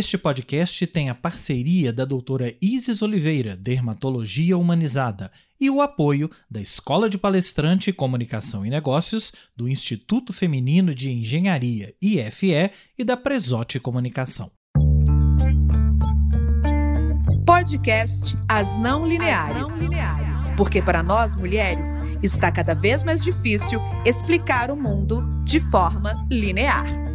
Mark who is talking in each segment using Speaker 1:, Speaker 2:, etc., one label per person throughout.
Speaker 1: Este podcast tem a parceria da doutora Isis Oliveira, Dermatologia Humanizada, e o apoio da Escola de Palestrante, Comunicação e Negócios, do Instituto Feminino de Engenharia, IFE, e da Presote Comunicação.
Speaker 2: Podcast As Não Lineares. As não lineares. Porque para nós mulheres está cada vez mais difícil explicar o mundo de forma linear.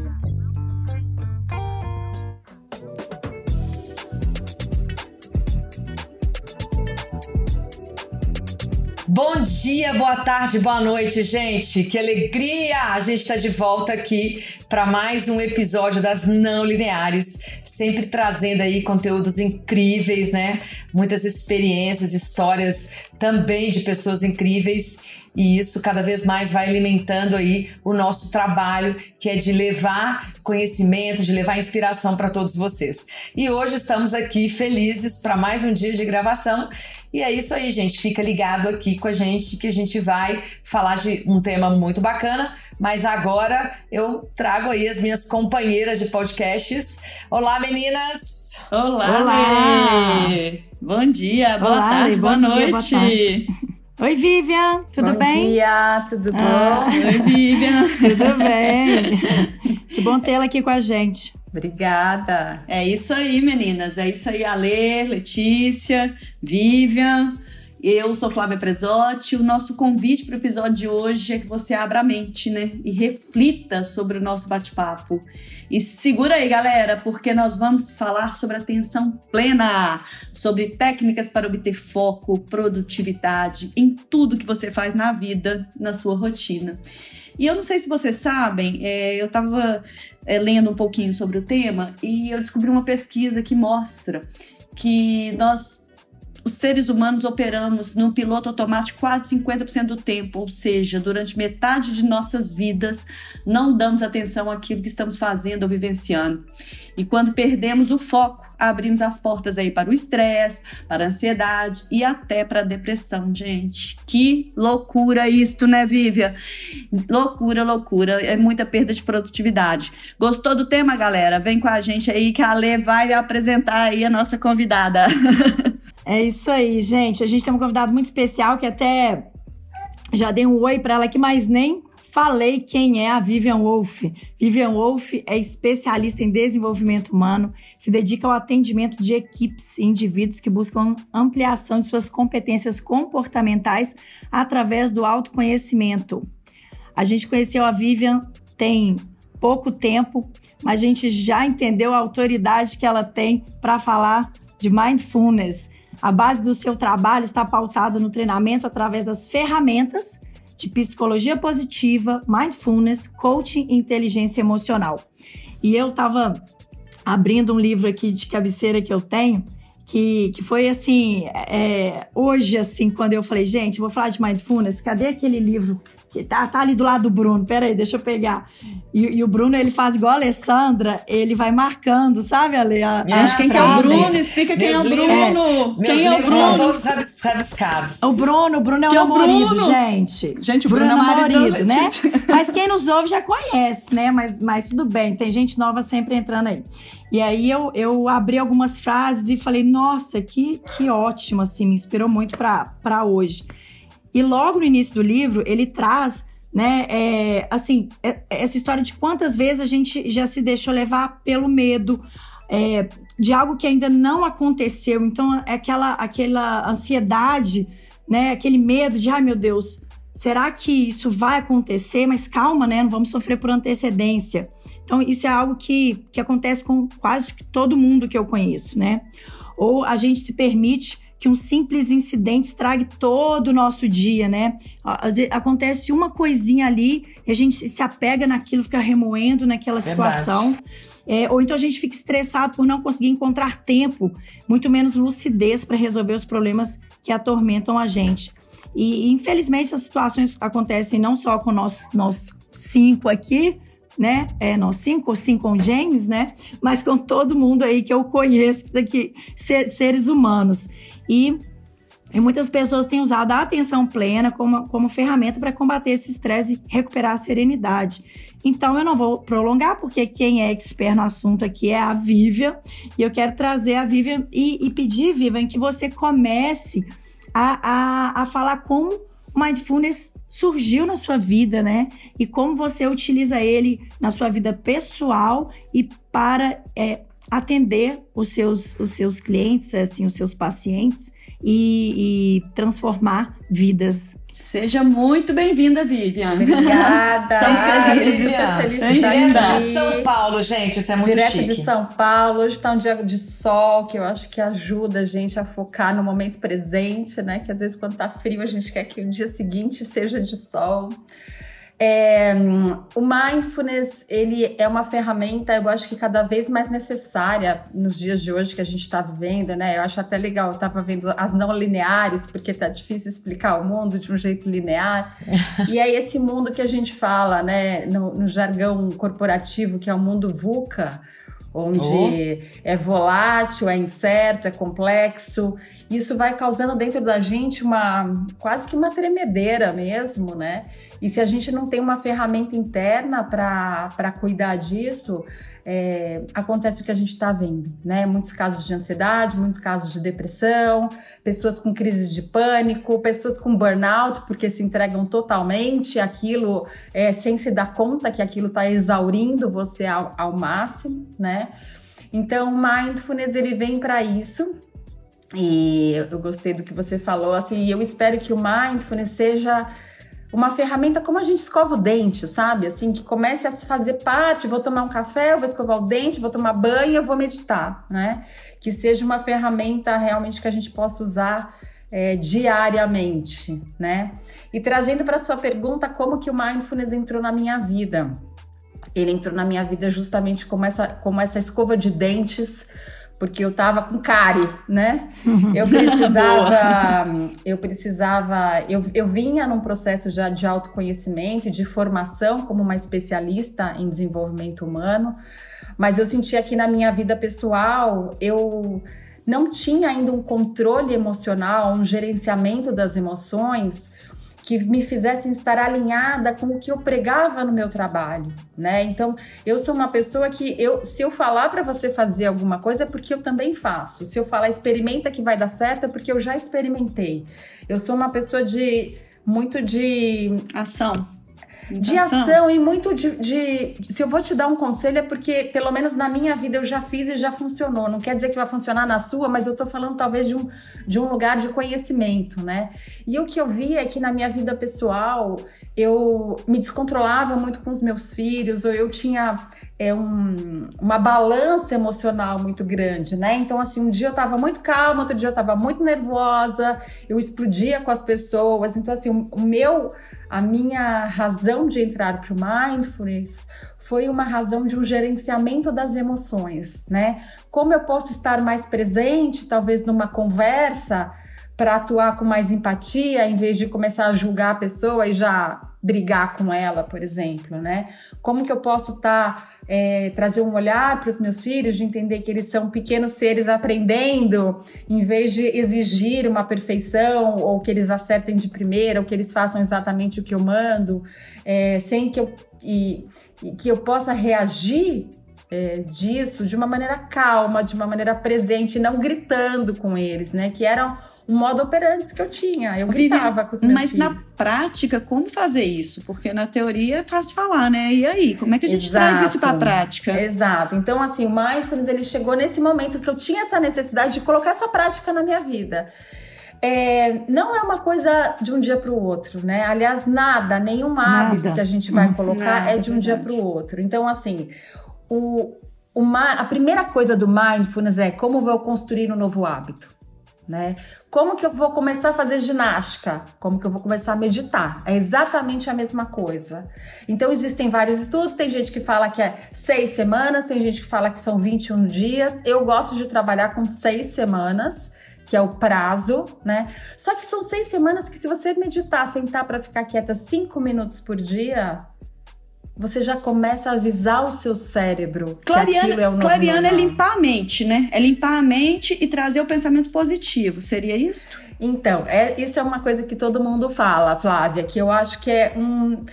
Speaker 3: Bom dia, boa tarde, boa noite, gente. Que alegria! A gente está de volta aqui para mais um episódio das Não Lineares, sempre trazendo aí conteúdos incríveis, né? Muitas experiências, histórias também de pessoas incríveis e isso cada vez mais vai alimentando aí o nosso trabalho, que é de levar conhecimento, de levar inspiração para todos vocês. E hoje estamos aqui felizes para mais um dia de gravação. E é isso aí, gente. Fica ligado aqui com a gente que a gente vai falar de um tema muito bacana. Mas agora eu trago aí as minhas companheiras de podcasts. Olá, meninas!
Speaker 4: Olá! Olá! Bom dia, boa Olá, tarde, boa noite! Dia, boa
Speaker 5: Oi, Vivian, tudo
Speaker 6: bom
Speaker 5: bem?
Speaker 6: Bom dia, tudo bom? Ah,
Speaker 4: oi, Vivian.
Speaker 5: tudo bem. que bom tê-la aqui com a gente.
Speaker 6: Obrigada.
Speaker 4: É isso aí, meninas. É isso aí, Ale, Letícia, Vivian. Eu sou Flávia Presotti. O nosso convite para o episódio de hoje é que você abra a mente, né? E reflita sobre o nosso bate-papo. E segura aí, galera, porque nós vamos falar sobre atenção plena, sobre técnicas para obter foco, produtividade em tudo que você faz na vida, na sua rotina. E eu não sei se vocês sabem, é, eu estava é, lendo um pouquinho sobre o tema e eu descobri uma pesquisa que mostra que nós os seres humanos operamos no piloto automático quase 50% do tempo, ou seja, durante metade de nossas vidas não damos atenção àquilo que estamos fazendo ou vivenciando. E quando perdemos o foco, abrimos as portas aí para o estresse, para a ansiedade e até para a depressão, gente. Que loucura isto, né, Vívia? Loucura, loucura. É muita perda de produtividade. Gostou do tema, galera? Vem com a gente aí que a Lê vai apresentar aí a nossa convidada.
Speaker 5: É isso aí, gente. A gente tem um convidado muito especial que até já dei um oi para ela aqui, mas nem falei quem é a Vivian Wolf. Vivian Wolf é especialista em desenvolvimento humano, se dedica ao atendimento de equipes e indivíduos que buscam ampliação de suas competências comportamentais através do autoconhecimento. A gente conheceu a Vivian tem pouco tempo, mas a gente já entendeu a autoridade que ela tem para falar de mindfulness. A base do seu trabalho está pautada no treinamento através das ferramentas de psicologia positiva, mindfulness, coaching e inteligência emocional. E eu estava abrindo um livro aqui de cabeceira que eu tenho, que, que foi assim, é, hoje, assim, quando eu falei, gente, vou falar de mindfulness, cadê aquele livro que tá, tá ali do lado do Bruno, peraí, deixa eu pegar. E, e, o Bruno, ele faz igual a Alessandra, ele vai marcando, sabe, Ale? A,
Speaker 4: Gente, quem que é o Bruno? Explica quem é o Bruno.
Speaker 3: É. Quem é o Bruno? São todos rabiscados.
Speaker 5: O Bruno, o Bruno é o quem namorado, gente.
Speaker 4: Gente, o Bruno, Bruno é o marido,
Speaker 5: né? Mas quem nos ouve já conhece, né? Mas, mas tudo bem, tem gente nova sempre entrando aí. E aí eu, eu abri algumas frases e falei, nossa, que, que ótimo, assim, me inspirou muito para hoje. E logo no início do livro, ele traz, né, é, assim, é, essa história de quantas vezes a gente já se deixou levar pelo medo, é, de algo que ainda não aconteceu. Então, é aquela, aquela ansiedade, né, aquele medo de, ai meu Deus, será que isso vai acontecer? Mas calma, né, não vamos sofrer por antecedência. Então, isso é algo que, que acontece com quase todo mundo que eu conheço, né? Ou a gente se permite que um simples incidente estrague todo o nosso dia, né? Acontece uma coisinha ali e a gente se apega naquilo, fica remoendo naquela situação. É, ou então a gente fica estressado por não conseguir encontrar tempo, muito menos lucidez para resolver os problemas que atormentam a gente. E infelizmente essas situações acontecem não só com nós, nós cinco aqui, né? É, nós cinco, sim com James, né? Mas com todo mundo aí que eu conheço daqui, seres humanos. E E muitas pessoas têm usado a atenção plena como, como ferramenta para combater esse estresse e recuperar a serenidade. Então, eu não vou prolongar, porque quem é expert no assunto aqui é a Vivian. E eu quero trazer a Vivian e, e pedir, Vivian, que você comece a, a, a falar como mindfulness surgiu na sua vida, né? E como você utiliza ele na sua vida pessoal e para é, atender os seus, os seus clientes, assim, os seus pacientes e, e transformar vidas.
Speaker 4: Seja muito bem-vinda, Vivian.
Speaker 6: Obrigada.
Speaker 3: Bem-vinda, Vivian. Feliz Direto de São Paulo, gente. Isso é muito
Speaker 6: Direto
Speaker 3: chique.
Speaker 6: de São Paulo. Hoje está um dia de sol, que eu acho que ajuda a gente a focar no momento presente, né? Que às vezes quando tá frio a gente quer que o dia seguinte seja de sol. É, o mindfulness ele é uma ferramenta, eu acho que cada vez mais necessária nos dias de hoje que a gente está vivendo, né? Eu acho até legal, eu estava vendo as não lineares, porque tá difícil explicar o mundo de um jeito linear. e é esse mundo que a gente fala, né, no, no jargão corporativo, que é o mundo VUCA onde oh. é volátil, é incerto, é complexo. Isso vai causando dentro da gente uma quase que uma tremedeira mesmo, né? E se a gente não tem uma ferramenta interna para cuidar disso, é, acontece o que a gente está vendo, né? Muitos casos de ansiedade, muitos casos de depressão, pessoas com crises de pânico, pessoas com burnout, porque se entregam totalmente aquilo é, sem se dar conta que aquilo está exaurindo você ao, ao máximo, né? Então, o mindfulness ele vem para isso. E eu gostei do que você falou, assim, eu espero que o mindfulness seja uma ferramenta como a gente escova o dente, sabe? Assim, que comece a fazer parte, vou tomar um café, eu vou escovar o dente, vou tomar banho, eu vou meditar, né? Que seja uma ferramenta realmente que a gente possa usar é, diariamente, né? E trazendo para sua pergunta, como que o mindfulness entrou na minha vida? Ele entrou na minha vida justamente como essa, como essa escova de dentes porque eu tava com cárie, né? Eu precisava, eu precisava, eu, eu vinha num processo já de autoconhecimento, de formação como uma especialista em desenvolvimento humano, mas eu sentia que na minha vida pessoal eu não tinha ainda um controle emocional, um gerenciamento das emoções que me fizessem estar alinhada com o que eu pregava no meu trabalho, né? Então, eu sou uma pessoa que eu, se eu falar para você fazer alguma coisa é porque eu também faço. Se eu falar experimenta que vai dar certo é porque eu já experimentei. Eu sou uma pessoa de muito de
Speaker 4: ação
Speaker 6: de ação e muito de, de, Se eu vou te dar um conselho, é porque, pelo menos na minha vida, eu já fiz e já funcionou. Não quer dizer que vai funcionar na sua, mas eu tô falando talvez de um, de um lugar de conhecimento, né? E o que eu vi é que na minha vida pessoal, eu me descontrolava muito com os meus filhos, ou eu tinha é um, uma balança emocional muito grande, né? Então, assim, um dia eu tava muito calma, outro dia eu tava muito nervosa, eu explodia com as pessoas. Então, assim, o, o meu, a minha razão de entrar para o mindfulness foi uma razão de um gerenciamento das emoções, né? Como eu posso estar mais presente, talvez numa conversa, para atuar com mais empatia, em vez de começar a julgar a pessoa e já brigar com ela, por exemplo, né? Como que eu posso estar tá, é, trazer um olhar para os meus filhos de entender que eles são pequenos seres aprendendo, em vez de exigir uma perfeição ou que eles acertem de primeira ou que eles façam exatamente o que eu mando, é, sem que eu e, e que eu possa reagir é, disso de uma maneira calma, de uma maneira presente, não gritando com eles, né? Que eram um modo operante que eu tinha. Eu gritava com os meus
Speaker 4: mas
Speaker 6: filhos.
Speaker 4: Na prática, como fazer isso? Porque na teoria é fácil falar, né? E aí, como é que a gente Exato. traz isso para a prática?
Speaker 6: Exato. Então, assim, o mindfulness ele chegou nesse momento que eu tinha essa necessidade de colocar essa prática na minha vida. É, não é uma coisa de um dia para o outro, né? Aliás, nada, nenhum nada. hábito que a gente vai colocar nada, é de um verdade. dia para o outro. Então, assim, o, uma, a primeira coisa do mindfulness é como vou construir um novo hábito né? Como que eu vou começar a fazer ginástica? Como que eu vou começar a meditar? É exatamente a mesma coisa. Então existem vários estudos, tem gente que fala que é seis semanas, tem gente que fala que são 21 dias. Eu gosto de trabalhar com seis semanas que é o prazo, né? Só que são seis semanas que se você meditar, sentar para ficar quieta cinco minutos por dia, você já começa a avisar o seu cérebro
Speaker 4: clariana,
Speaker 6: que aquilo é o novo
Speaker 4: Clariana é limpar a mente, né? É limpar a mente e trazer o pensamento positivo. Seria isso?
Speaker 6: Então, é, isso é uma coisa que todo mundo fala, Flávia, que eu acho que é um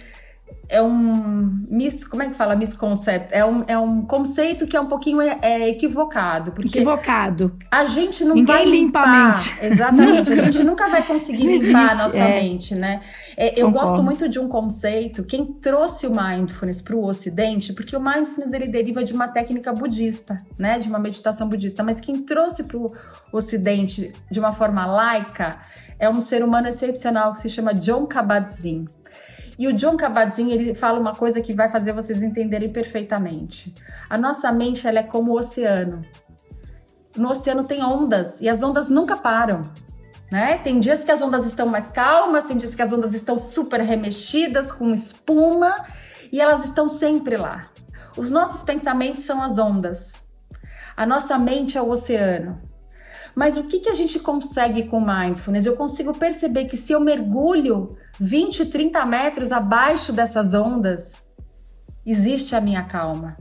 Speaker 6: é um mis, como é que fala misconcept? É um, é um conceito que é um pouquinho é, é equivocado. Porque
Speaker 5: equivocado.
Speaker 6: A gente não
Speaker 5: Ninguém
Speaker 6: vai
Speaker 5: limpa
Speaker 6: limpar.
Speaker 5: a mente.
Speaker 6: Exatamente. A gente nunca vai conseguir limpar
Speaker 5: existe,
Speaker 6: a nossa
Speaker 5: é.
Speaker 6: mente, né? É, eu
Speaker 5: Concordo.
Speaker 6: gosto muito de um conceito. Quem trouxe o mindfulness para o Ocidente, porque o mindfulness ele deriva de uma técnica budista, né? De uma meditação budista. Mas quem trouxe para o Ocidente de uma forma laica é um ser humano excepcional que se chama John Kabat-Zinn. E o John Kabat-Zinn, ele fala uma coisa que vai fazer vocês entenderem perfeitamente. A nossa mente, ela é como o oceano. No oceano tem ondas e as ondas nunca param. Né? Tem dias que as ondas estão mais calmas, tem dias que as ondas estão super remexidas, com espuma, e elas estão sempre lá. Os nossos pensamentos são as ondas. A nossa mente é o oceano. Mas o que, que a gente consegue com mindfulness? Eu consigo perceber que se eu mergulho 20, 30 metros abaixo dessas ondas, existe a minha calma,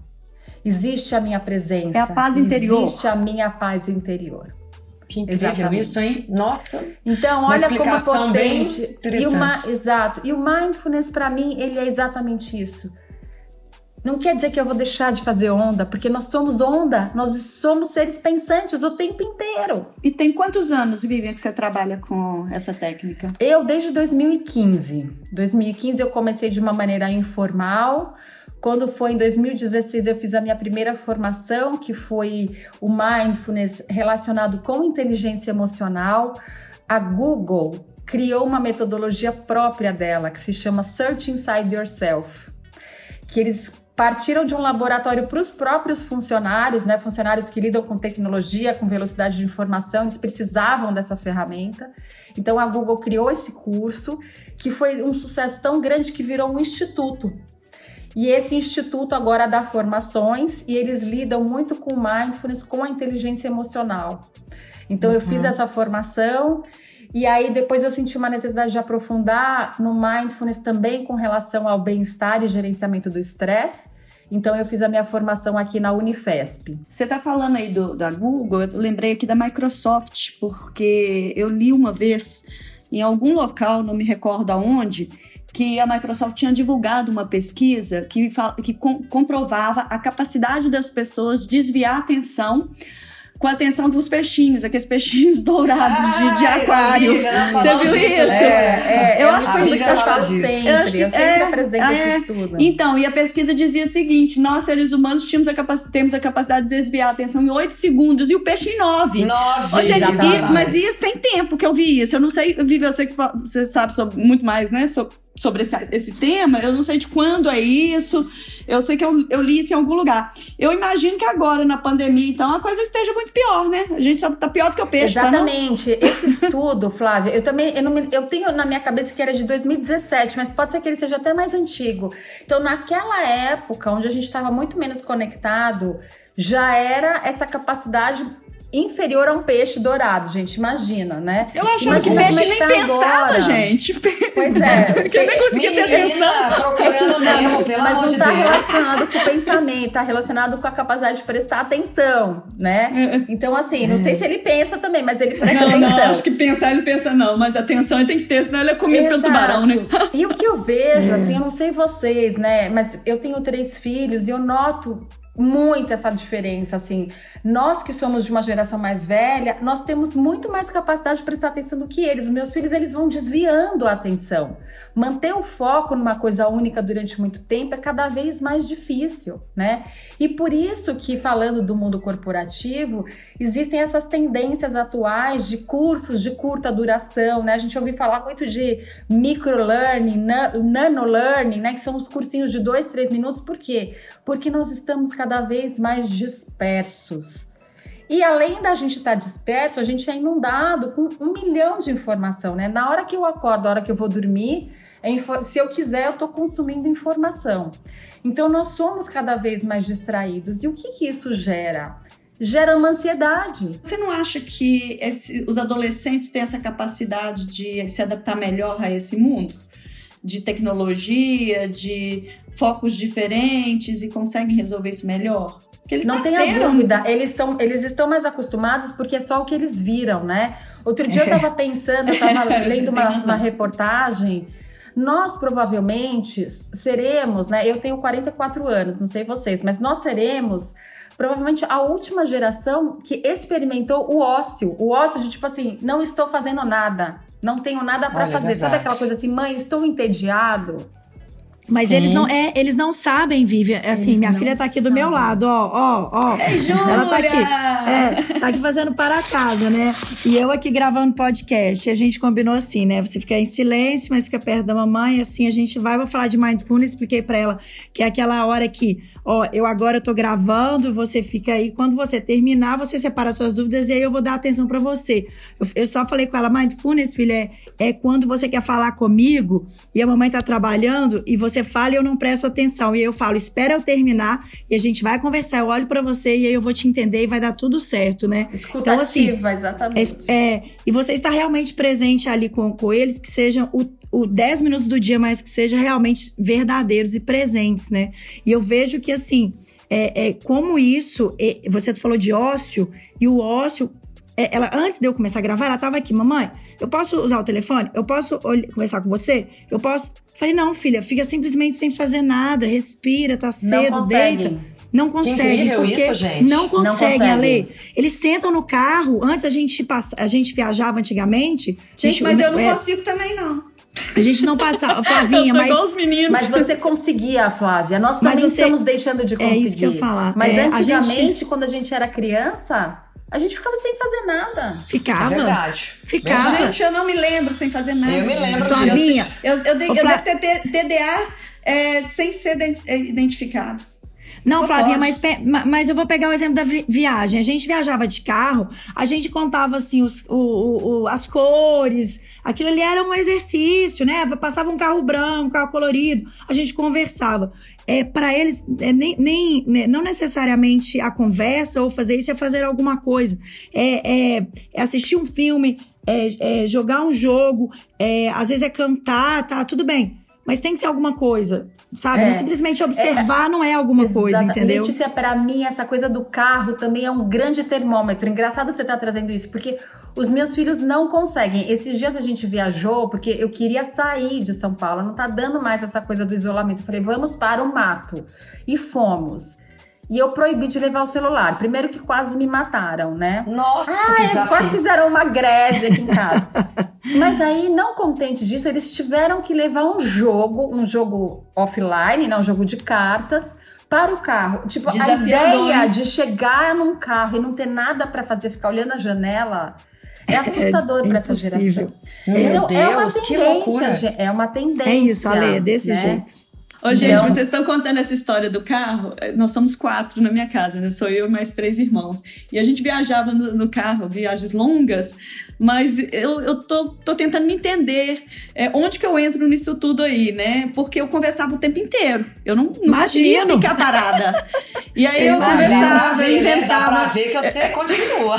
Speaker 6: existe a minha presença,
Speaker 4: É a paz interior.
Speaker 6: existe a minha paz interior.
Speaker 3: Que incrível
Speaker 6: Exatamente.
Speaker 3: isso, hein? Nossa.
Speaker 6: Então,
Speaker 3: Uma
Speaker 6: olha como é
Speaker 3: bem
Speaker 6: potente. E
Speaker 3: interessante.
Speaker 6: o ma- exato. E o mindfulness, para mim, ele é exatamente isso. Não quer dizer que eu vou deixar de fazer onda, porque nós somos onda, nós somos seres pensantes o tempo inteiro.
Speaker 4: E tem quantos anos, Vivian, que você trabalha com essa técnica?
Speaker 6: Eu, desde 2015. 2015 eu comecei de uma maneira informal. Quando foi em 2016, eu fiz a minha primeira formação, que foi o mindfulness relacionado com inteligência emocional. A Google criou uma metodologia própria dela, que se chama Search Inside Yourself. Que eles partiram de um laboratório para os próprios funcionários, né? Funcionários que lidam com tecnologia, com velocidade de informação, eles precisavam dessa ferramenta. Então a Google criou esse curso, que foi um sucesso tão grande que virou um instituto. E esse instituto agora dá formações e eles lidam muito com mindfulness, com a inteligência emocional. Então eu fiz essa formação e aí depois eu senti uma necessidade de aprofundar no mindfulness também com relação ao bem-estar e gerenciamento do estresse. Então eu fiz a minha formação aqui na Unifesp.
Speaker 4: Você tá falando aí do, da Google, eu lembrei aqui da Microsoft, porque eu li uma vez em algum local, não me recordo aonde, que a Microsoft tinha divulgado uma pesquisa que, que com- comprovava a capacidade das pessoas desviar a atenção com a atenção dos peixinhos, aqueles peixinhos dourados de, de
Speaker 3: Ah, eu
Speaker 4: aquário. Você viu isso?
Speaker 3: né?
Speaker 6: É,
Speaker 4: Eu
Speaker 6: é
Speaker 4: acho que
Speaker 6: estudo
Speaker 4: foi
Speaker 6: que eu
Speaker 3: fala
Speaker 6: falo
Speaker 3: disso.
Speaker 6: sempre.
Speaker 4: Eu
Speaker 6: Eu,
Speaker 4: acho que-
Speaker 6: sempre
Speaker 4: é,
Speaker 6: apresento
Speaker 4: é.
Speaker 6: estudo.
Speaker 4: Então, e a pesquisa dizia o seguinte: nós, seres humanos, tínhamos a temos a capacidade de desviar a atenção em 8 segundos e o peixe em 9.
Speaker 3: Nove.
Speaker 4: Ô, gente, e- mas isso tem tempo que eu vi isso. Eu não sei, Vivi, eu sei que você sabe sobre- muito mais, né? so- Sobre esse, esse tema, eu não sei de quando é isso, eu sei que eu, eu li isso em algum lugar. Eu imagino que agora, na pandemia, então, a coisa esteja muito pior, né? A gente tá, tá pior do que o peixe, tá?
Speaker 6: Exatamente. Esse estudo, Flávia, eu também eu, não me- eu tenho na minha cabeça que era de 2017, mas pode ser que ele seja até mais antigo. Então, naquela época, onde a gente estava muito menos conectado, já era essa capacidade inferior a um peixe dourado, gente. Imagina, né?
Speaker 4: Eu achava que o peixe
Speaker 6: é
Speaker 4: nem
Speaker 6: tá
Speaker 4: pensava,
Speaker 6: agora.
Speaker 4: gente.
Speaker 6: Pois é.
Speaker 4: que eu nem conseguia ter atenção.
Speaker 3: Procurando Nemo, pelo
Speaker 6: Mas
Speaker 3: amor
Speaker 6: não
Speaker 3: de
Speaker 6: tá
Speaker 3: Deus.
Speaker 6: relacionado com o pensamento, tá relacionado com a capacidade de prestar atenção, né? Então, assim, não sei se ele pensa também, mas ele presta
Speaker 4: Não,
Speaker 6: atenção.
Speaker 4: não, acho que pensar ele pensa não, mas atenção ele tem que ter, senão ele é comido pelo
Speaker 6: Exato.
Speaker 4: tubarão, né?
Speaker 6: E o que eu vejo, assim, eu não sei vocês, né? Mas eu tenho três filhos e eu noto muito essa diferença, assim. Nós que somos de uma geração mais velha, nós temos muito mais capacidade de prestar atenção do que eles. Meus filhos, eles vão desviando a atenção. Manter o foco numa coisa única durante muito tempo é cada vez mais difícil, né? E por isso que, falando do mundo corporativo, existem essas tendências atuais de cursos de curta duração, né? A gente ouviu falar muito de microlearning, na- nanolearning, né? Que são os cursinhos de dois, três minutos. Por quê? Porque nós estamos cada vez mais dispersos. E além da gente estar disperso, a gente é inundado com um milhão de informação, né? Na hora que eu acordo, na hora que eu vou dormir, é se eu quiser, eu estou consumindo informação. Então, nós somos cada vez mais distraídos. E o que, que isso gera? Gera uma ansiedade.
Speaker 4: Você não acha que esse- os adolescentes têm essa capacidade de se adaptar melhor a esse mundo? De tecnologia, de focos diferentes e conseguem resolver isso melhor?
Speaker 6: Que eles não tenha dúvida, eles, são, eles estão mais acostumados porque é só o que eles viram, né? Outro dia eu estava pensando, eu estava lendo uma, uma reportagem nós provavelmente seremos, né? Eu tenho 44 anos, não sei vocês, mas nós seremos provavelmente a última geração que experimentou o ócio. O ócio de tipo assim, não estou fazendo nada, não tenho nada para é fazer. É Sabe aquela coisa assim, mãe, estou entediado?
Speaker 5: Mas Sim. eles não, é, eles não sabem, Vivian. É assim, eles minha filha tá aqui sabem. do meu lado, ó, ó, ó.
Speaker 4: É,
Speaker 5: Ela tá aqui. É, tá aqui fazendo para casa, né? E eu aqui gravando podcast. E a gente combinou assim, né? Você fica em silêncio, mas fica perto da mamãe. Assim, a gente vai, vou falar de mindfulness. Expliquei para ela que é aquela hora que ó, eu agora tô gravando, você fica aí. Quando você terminar, você separa suas dúvidas e aí eu vou dar atenção para você. Eu, eu, só falei com ela, mindfulness, filha, é, é quando você quer falar comigo e a mamãe tá trabalhando e você fala e eu não presto atenção. E aí eu falo, espera eu terminar e a gente vai conversar. Eu olho para você e aí eu vou te entender e vai dar tudo certo, né?
Speaker 6: Escutativa, então, assim, exatamente.
Speaker 5: É, é, e você está realmente presente ali com, com eles, que sejam o o 10 minutos do dia, mas que sejam realmente verdadeiros e presentes, né? E eu vejo que, assim, é, é como isso, é, você falou de ócio, e o ócio, é, ela, antes de eu começar a gravar, ela tava aqui, mamãe, eu posso usar o telefone? Eu posso conversar com você? Eu posso? Falei, não, filha, fica simplesmente sem fazer nada, respira, tá cedo, deita. Não consegue.
Speaker 3: Que porque isso, gente.
Speaker 5: Não consegue, não Ale. Eles sentam no carro. Antes a gente passa, a gente viajava antigamente.
Speaker 4: Gente, gente mas eu não é, consigo também, não.
Speaker 5: A gente não passava, Flavinha, mas.
Speaker 4: Os meninos.
Speaker 6: Mas você conseguia, Flávia. Nós também você... estamos deixando de conseguir.
Speaker 5: É isso que eu falar.
Speaker 6: Mas
Speaker 5: é,
Speaker 6: antigamente, a gente... quando a gente era criança, a gente ficava sem fazer nada.
Speaker 5: Ficava.
Speaker 3: É verdade.
Speaker 5: Ficava.
Speaker 4: Gente, eu não me lembro sem fazer nada.
Speaker 3: Eu me lembro
Speaker 5: Flavinha.
Speaker 4: Eu, eu, eu, eu Flá... devo ter TDA é, sem ser identificado.
Speaker 5: Não, Só Flavinha, mas, mas eu vou pegar o exemplo da viagem. A gente viajava de carro, a gente contava assim os, o, o, as cores. Aquilo ali era um exercício, né? Passava um carro branco, um carro colorido, a gente conversava. É, para eles, é, nem, nem, né, não necessariamente a conversa ou fazer isso é fazer alguma coisa. É, é, é assistir um filme, é, é jogar um jogo, é, às vezes é cantar, tá? Tudo bem. Mas tem que ser alguma coisa, sabe? É, não simplesmente observar é, não é alguma coisa, entendeu?
Speaker 6: Letícia, para mim, essa coisa do carro também é um grande termômetro. Engraçado você estar tá trazendo isso, porque os meus filhos não conseguem. Esses dias a gente viajou, porque eu queria sair de São Paulo, não tá dando mais essa coisa do isolamento. Eu falei, vamos para o mato. E fomos. E eu proibi de levar o celular. Primeiro que quase me mataram, né?
Speaker 3: Nossa, ah, que desafio.
Speaker 6: quase fizeram uma greve aqui em casa. Mas aí, não contentes disso, eles tiveram que levar um jogo, um jogo offline, né? Um jogo de cartas, para o carro. Tipo, a ideia de chegar num carro e não ter nada para fazer, ficar olhando a janela. É assustador é para essa geração.
Speaker 3: Meu então, Deus, é uma tendência, que loucura.
Speaker 6: É uma tendência.
Speaker 5: É isso, Ale, é desse né? jeito.
Speaker 4: Ô, gente, então... vocês estão contando essa história do carro? Nós somos quatro na minha casa, né? Sou eu e mais três irmãos. E a gente viajava no, no carro, viagens longas, mas eu, eu tô, tô tentando me entender é, onde que eu entro nisso tudo aí, né? Porque eu conversava o tempo inteiro. Eu não, não podia ficar parada. E aí eu, eu conversava, eu inventava. Dá
Speaker 3: pra ver que você continua.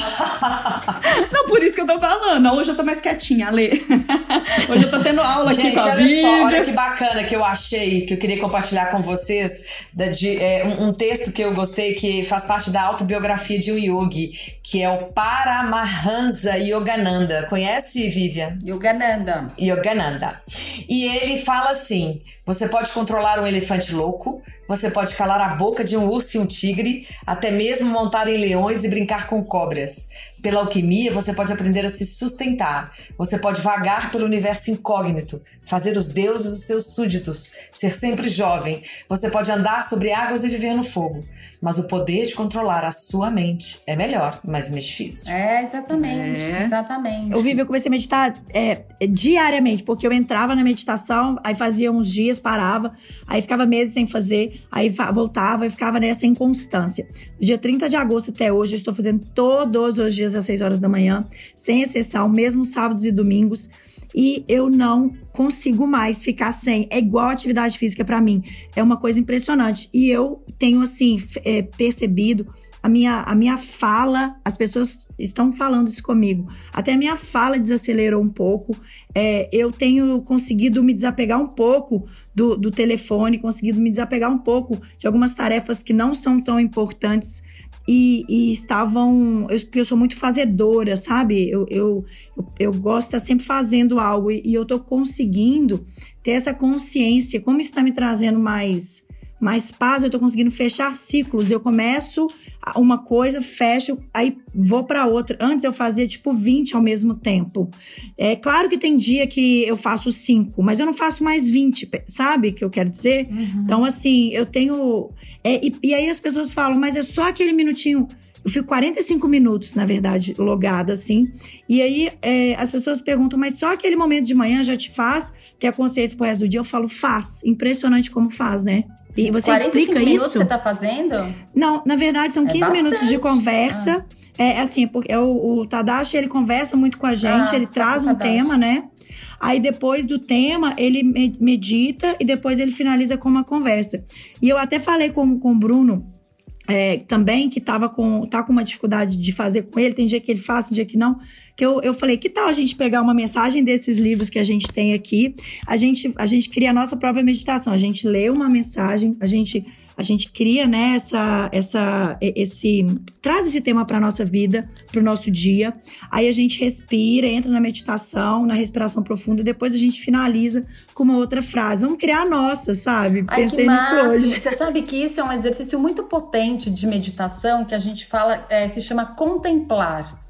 Speaker 4: não, por isso que eu tô falando. Hoje eu tô mais quietinha, Ale. Hoje eu tô tendo aula
Speaker 3: gente,
Speaker 4: aqui com a
Speaker 3: olha
Speaker 4: Vivi.
Speaker 3: só, olha que bacana que eu achei, que eu queria compartilhar com vocês, de, é, um, um, texto que eu gostei, que faz parte da autobiografia de um yogi, que é o Paramahansa Yogananda. Yogananda. Conhece, Vivian?
Speaker 6: Yogananda.
Speaker 3: Yogananda. E ele fala assim: você pode controlar um elefante louco, você pode calar a boca de um urso e um tigre, até mesmo montar em leões e brincar com cobras. Pela alquimia, você pode aprender a se sustentar. Você pode vagar pelo universo incógnito, fazer os deuses os seus súditos, ser sempre jovem. Você pode andar sobre águas e viver no fogo. Mas o poder de controlar a sua mente é melhor, mas mais difícil.
Speaker 6: É, exatamente. É. Exatamente.
Speaker 5: Eu vivi, eu comecei a meditar é, diariamente, porque eu entrava na meditação, aí fazia uns dias, parava, aí ficava meses sem fazer, aí voltava e ficava nessa inconstância. No dia 30 de agosto até hoje, eu estou fazendo todos os dias às 6 horas da manhã, sem exceção, mesmo sábados e domingos e eu não consigo mais ficar sem. É igual atividade física para mim. É uma coisa impressionante. E eu tenho, assim, é, percebido a minha, a minha fala, as pessoas estão falando isso comigo. Até a minha fala desacelerou um pouco. É, eu tenho conseguido me desapegar um pouco do, do telefone, conseguido me desapegar um pouco de algumas tarefas que não são tão importantes e, e, estavam. Eu, eu sou muito fazedora, sabe? Eu, eu, eu, gosto de estar sempre fazendo algo e, e eu estou conseguindo ter essa consciência, como está me trazendo mais mais paz, eu tô conseguindo fechar ciclos. Eu começo uma coisa, fecho, aí vou para outra. Antes eu fazia tipo 20 ao mesmo tempo. É claro que tem dia que eu faço 5, mas eu não faço mais 20, sabe o que eu quero dizer? Uhum. Então, assim, eu tenho. É, e, e aí as pessoas falam, mas é só aquele minutinho. Eu fico 45 minutos, na verdade, logada, assim. E aí é, as pessoas perguntam, mas só aquele momento de manhã já te faz ter a consciência pro resto do dia? Eu falo, faz. Impressionante como faz, né? E você explica
Speaker 6: minutos
Speaker 5: isso?
Speaker 6: você tá fazendo?
Speaker 5: Não, na verdade são 15 é minutos de conversa. Ah. É assim, porque o, o Tadashi ele conversa muito com a gente, ah, ele traz um tema, né? Aí depois do tema, ele medita e depois ele finaliza com uma conversa. E eu até falei com, com o Bruno é, também, que tava com, tá com uma dificuldade de fazer com ele, tem dia que ele faz, tem dia que não, que eu, eu falei, que tal a gente pegar uma mensagem desses livros que a gente tem aqui, a gente, a gente cria a nossa própria meditação, a gente lê uma mensagem, a gente a gente cria né, essa, essa, esse. traz esse tema para nossa vida, para o nosso dia. Aí a gente respira, entra na meditação, na respiração profunda, e depois a gente finaliza com uma outra frase. Vamos criar a nossa, sabe?
Speaker 6: Ai, Pensei nisso hoje. Você sabe que isso é um exercício muito potente de meditação que a gente fala, é, se chama contemplar.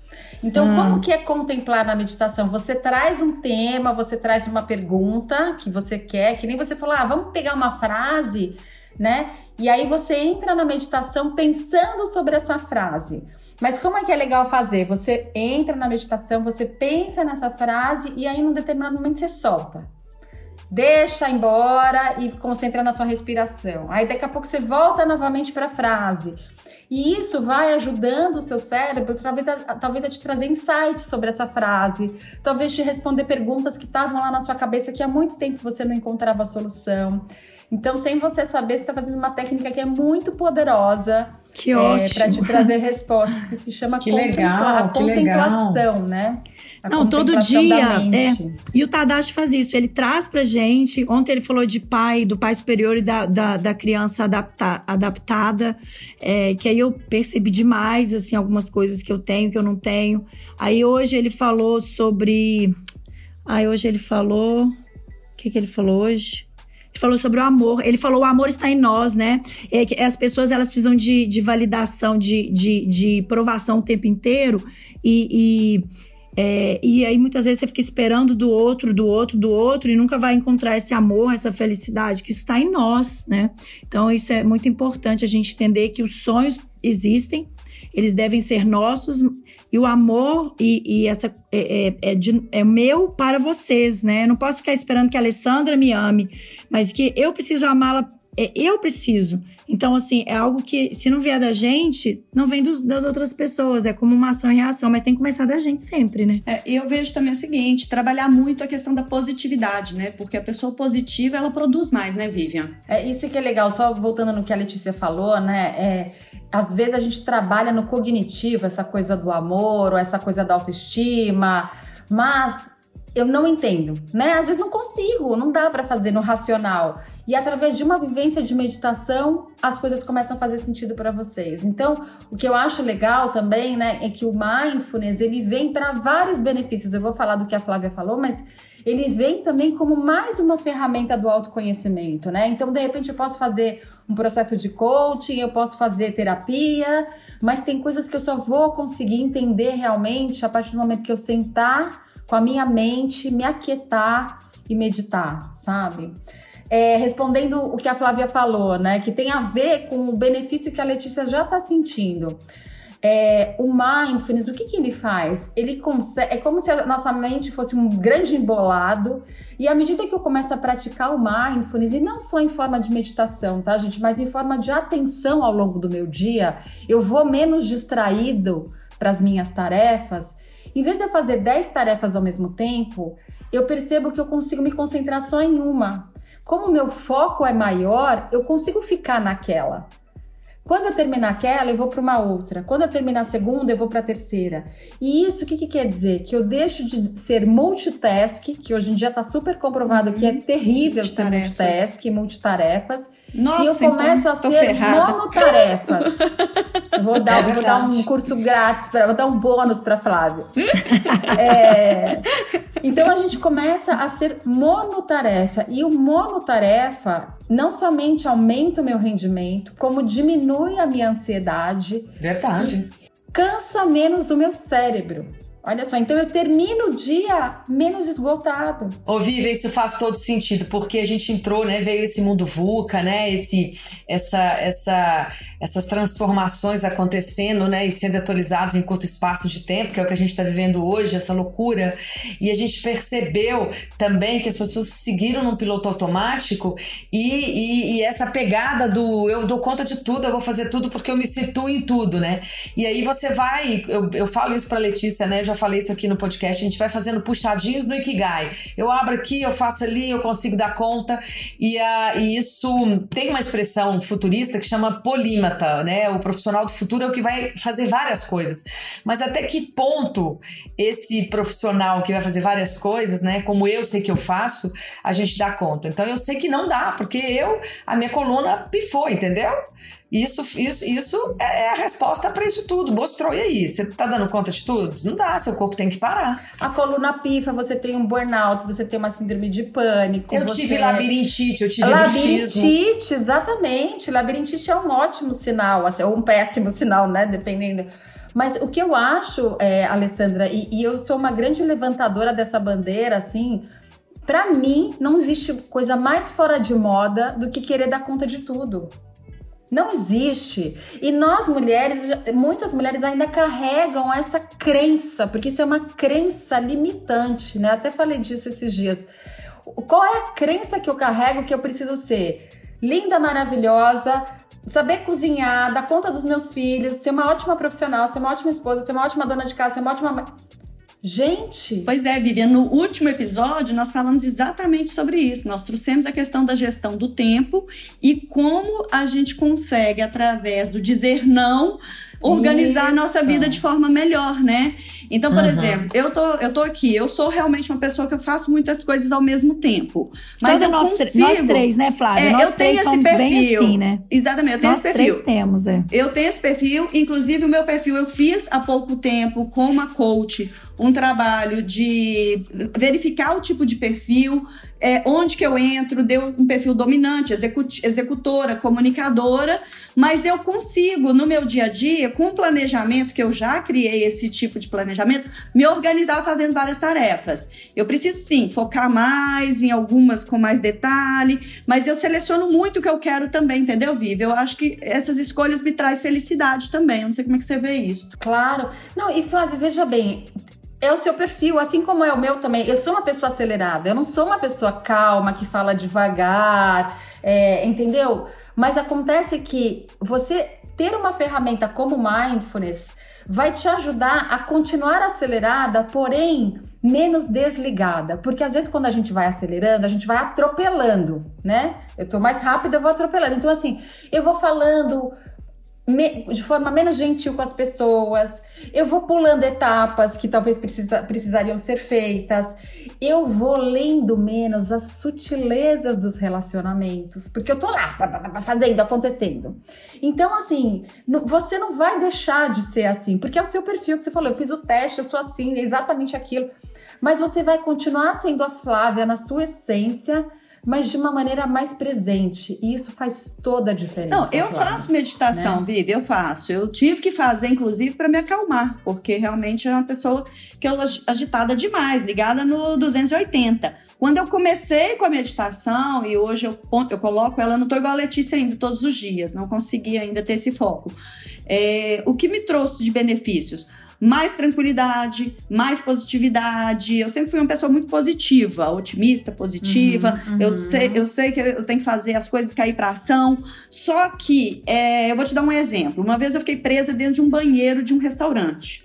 Speaker 6: Então, ah. como que é contemplar na meditação? Você traz um tema, você traz uma pergunta que você quer, que nem você falou, ah, vamos pegar uma frase né? E aí você entra na meditação pensando sobre essa frase. Mas como é que é legal fazer? Você entra na meditação, você pensa nessa frase e aí num determinado momento você solta. Deixa embora e concentra na sua respiração. Aí daqui a pouco você volta novamente para a frase. E isso vai ajudando o seu cérebro, talvez a, talvez a te trazer insights sobre essa frase, talvez te responder perguntas que estavam lá na sua cabeça que há muito tempo você não encontrava a solução. Então, sem você saber, você está fazendo uma técnica que é muito poderosa.
Speaker 5: Que é, ótimo.
Speaker 6: Para te trazer respostas, que se chama
Speaker 3: que legal,
Speaker 6: a contemplação, né?
Speaker 5: A Não, todo dia. É. E o Tadashi faz isso. Ele traz pra gente. Ontem ele falou de pai, do pai superior e da, da, da criança adapta, adaptada. É, que aí eu percebi demais, assim, algumas coisas que eu tenho, que eu não tenho. Aí hoje ele falou sobre. Aí hoje ele falou. O que, que ele falou hoje? Ele falou sobre o amor. Ele falou o amor está em nós, né? É que as pessoas elas precisam de, de validação, de, de, de provação o tempo inteiro. E, e, é, e aí muitas vezes você fica esperando do outro, do outro, do outro e nunca vai encontrar esse amor, essa felicidade que está em nós, né? Então isso é muito importante a gente entender que os sonhos existem, eles devem ser nossos, e o amor e, e essa é, é, é, de, é, meu para vocês, né? Eu não posso ficar esperando que a Alessandra me ame, mas que eu preciso amá-la, é, eu preciso. Então, assim, é algo que, se não vier da gente, não vem dos, das outras pessoas. É como uma ação e reação, mas tem que começar da gente sempre, né?
Speaker 4: É, eu vejo também o seguinte: trabalhar muito a questão da positividade, né? Porque a pessoa positiva, ela produz mais, né, Vivian?
Speaker 6: É isso que é legal. Só voltando no que a Letícia falou, né? É às vezes a gente trabalha no cognitivo, essa coisa do amor ou essa coisa da autoestima, mas eu não entendo, né? Às vezes não consigo, não dá para fazer no racional. E através de uma vivência de meditação, as coisas começam a fazer sentido para vocês. Então, o que eu acho legal também, né, é que o mindfulness, ele vem para vários benefícios. Eu vou falar do que a Flávia falou, mas ele vem também como mais uma ferramenta do autoconhecimento, né? Então, de repente, eu posso fazer um processo de coaching, eu posso fazer terapia, mas tem coisas que eu só vou conseguir entender realmente a partir do momento que eu sentar com a minha mente, me aquietar e meditar, sabe? É, respondendo o que a Flávia falou, né? Que tem a ver com o benefício que a Letícia já está sentindo. É, o mindfulness, o que, que ele faz? Ele consegue. É como se a nossa mente fosse um grande embolado. E à medida que eu começo a praticar o mindfulness, e não só em forma de meditação, tá, gente? Mas em forma de atenção ao longo do meu dia, eu vou menos distraído para as minhas tarefas. Em vez de eu fazer 10 tarefas ao mesmo tempo, eu percebo que eu consigo me concentrar só em uma. Como meu foco é maior, eu consigo ficar naquela. Quando eu terminar aquela, eu vou para uma outra. Quando eu terminar a segunda, eu vou para a terceira. E isso, o que, que, quer dizer? Que eu deixo de ser multitask, que hoje em dia está super comprovado uhum. que é terrível ser multitask, multitarefas. Nossa, e eu começo então, a ser ferrada. monotarefas. vou dar, é vou dar um curso grátis, pra, vou dar um bônus para Flávio. é, então a gente começa a ser monotarefa. E o monotarefa não somente aumenta o meu rendimento, como diminui a minha ansiedade.
Speaker 3: Verdade.
Speaker 6: Cansa menos o meu cérebro. Olha só, então eu termino o dia menos esgotado.
Speaker 3: Ô, Viva, isso faz todo sentido, porque a gente entrou, né? Veio esse mundo VUCA, né? Esse, essa, essa, essas transformações acontecendo, né? E sendo atualizadas em curto espaço de tempo, que é o que a gente está vivendo hoje, essa loucura. E a gente percebeu também que as pessoas seguiram no piloto automático e, e, e essa pegada do eu dou conta de tudo, eu vou fazer tudo porque eu me situo em tudo, né? E aí você vai, eu, eu falo isso pra Letícia, né? Já falei isso aqui no podcast, a gente vai fazendo puxadinhos no Ikigai. Eu abro aqui, eu faço ali, eu consigo dar conta. E, uh, e isso tem uma expressão futurista que chama polímata, né? O profissional do futuro é o que vai fazer várias coisas. Mas até que ponto esse profissional que vai fazer várias coisas, né? Como eu sei que eu faço, a gente dá conta. Então eu sei que não dá, porque eu, a minha coluna pifou, entendeu? Isso, isso, isso é, é a resposta para isso tudo. Mostrou. E aí? Você tá dando conta de tudo? Não dá, seu corpo tem que parar.
Speaker 6: A coluna pifa, você tem um burnout, você tem uma síndrome de pânico.
Speaker 3: Eu
Speaker 6: você...
Speaker 3: tive labirintite, eu tive
Speaker 6: Labirintite, exatamente. Labirintite é um ótimo sinal, assim, ou um péssimo sinal, né? Dependendo. Mas o que eu acho, é, Alessandra, e, e eu sou uma grande levantadora dessa bandeira, assim, para mim, não existe coisa mais fora de moda do que querer dar conta de tudo. Não existe. E nós mulheres, muitas mulheres ainda carregam essa crença, porque isso é uma crença limitante, né? Até falei disso esses dias. Qual é a crença que eu carrego que eu preciso ser? Linda, maravilhosa, saber cozinhar, dar conta dos meus filhos, ser uma ótima profissional, ser uma ótima esposa, ser uma ótima dona de casa, ser uma ótima Gente!
Speaker 4: Pois é, Vivian, no último episódio nós falamos exatamente sobre isso. Nós trouxemos a questão da gestão do tempo e como a gente consegue, através do dizer não, organizar Isso. a nossa vida de forma melhor, né? Então, por uhum. exemplo, eu tô, eu tô aqui, eu sou realmente uma pessoa que eu faço muitas coisas ao mesmo tempo. Mas
Speaker 5: Toda
Speaker 4: eu
Speaker 5: nós,
Speaker 4: consigo,
Speaker 5: nós três, né, Flávia?
Speaker 4: É,
Speaker 5: nós
Speaker 4: eu tenho esse perfil.
Speaker 5: Assim, né?
Speaker 4: Exatamente, eu tenho
Speaker 5: nós
Speaker 4: esse perfil.
Speaker 5: Três temos, é.
Speaker 4: Eu tenho esse perfil, inclusive o meu perfil eu fiz há pouco tempo com uma coach um trabalho de verificar o tipo de perfil, é, onde que eu entro, deu um perfil dominante, executora, comunicadora, mas eu consigo, no meu dia a dia, com o planejamento, que eu já criei esse tipo de planejamento, me organizar fazendo várias tarefas. Eu preciso sim focar mais em algumas com mais detalhe, mas eu seleciono muito o que eu quero também, entendeu, Vivi? Eu acho que essas escolhas me traz felicidade também. Eu não sei como é que você vê isso.
Speaker 6: Claro. Não, e Flávia, veja bem, é o seu perfil, assim como é o meu também. Eu sou uma pessoa acelerada, eu não sou uma pessoa calma que fala devagar, é, entendeu? Mas acontece que você ter uma ferramenta como mindfulness vai te ajudar a continuar acelerada, porém menos desligada. Porque às vezes quando a gente vai acelerando, a gente vai atropelando, né? Eu tô mais rápido, eu vou atropelando. Então, assim, eu vou falando de forma menos gentil com as pessoas, eu vou pulando etapas que talvez precisa, precisariam ser feitas, eu vou lendo menos as sutilezas dos relacionamentos, porque eu tô lá fazendo, acontecendo. Então, assim, você não vai deixar de ser assim, porque é o seu perfil que você falou, eu fiz o teste, eu sou assim, é exatamente aquilo. Mas você vai continuar sendo a Flávia na sua essência, mas de uma maneira mais presente. E isso faz toda a diferença.
Speaker 4: Não, eu Flávia, faço meditação, né? Vivi, eu faço. Eu tive que fazer, inclusive, para me acalmar, porque realmente é uma pessoa que eu agitada demais, ligada no 280. Quando eu comecei com a meditação, e hoje eu, eu coloco ela, não tô igual a Letícia ainda todos os dias, não consegui ainda ter esse foco. É, o que me trouxe de benefícios? Mais tranquilidade, mais positividade. Eu sempre fui uma pessoa muito positiva, otimista, positiva. Uhum, uhum. Eu, sei, eu sei que eu tenho que fazer as coisas cair para ação. Só que, é, eu vou te dar um exemplo. Uma vez eu fiquei presa dentro de um banheiro de um restaurante.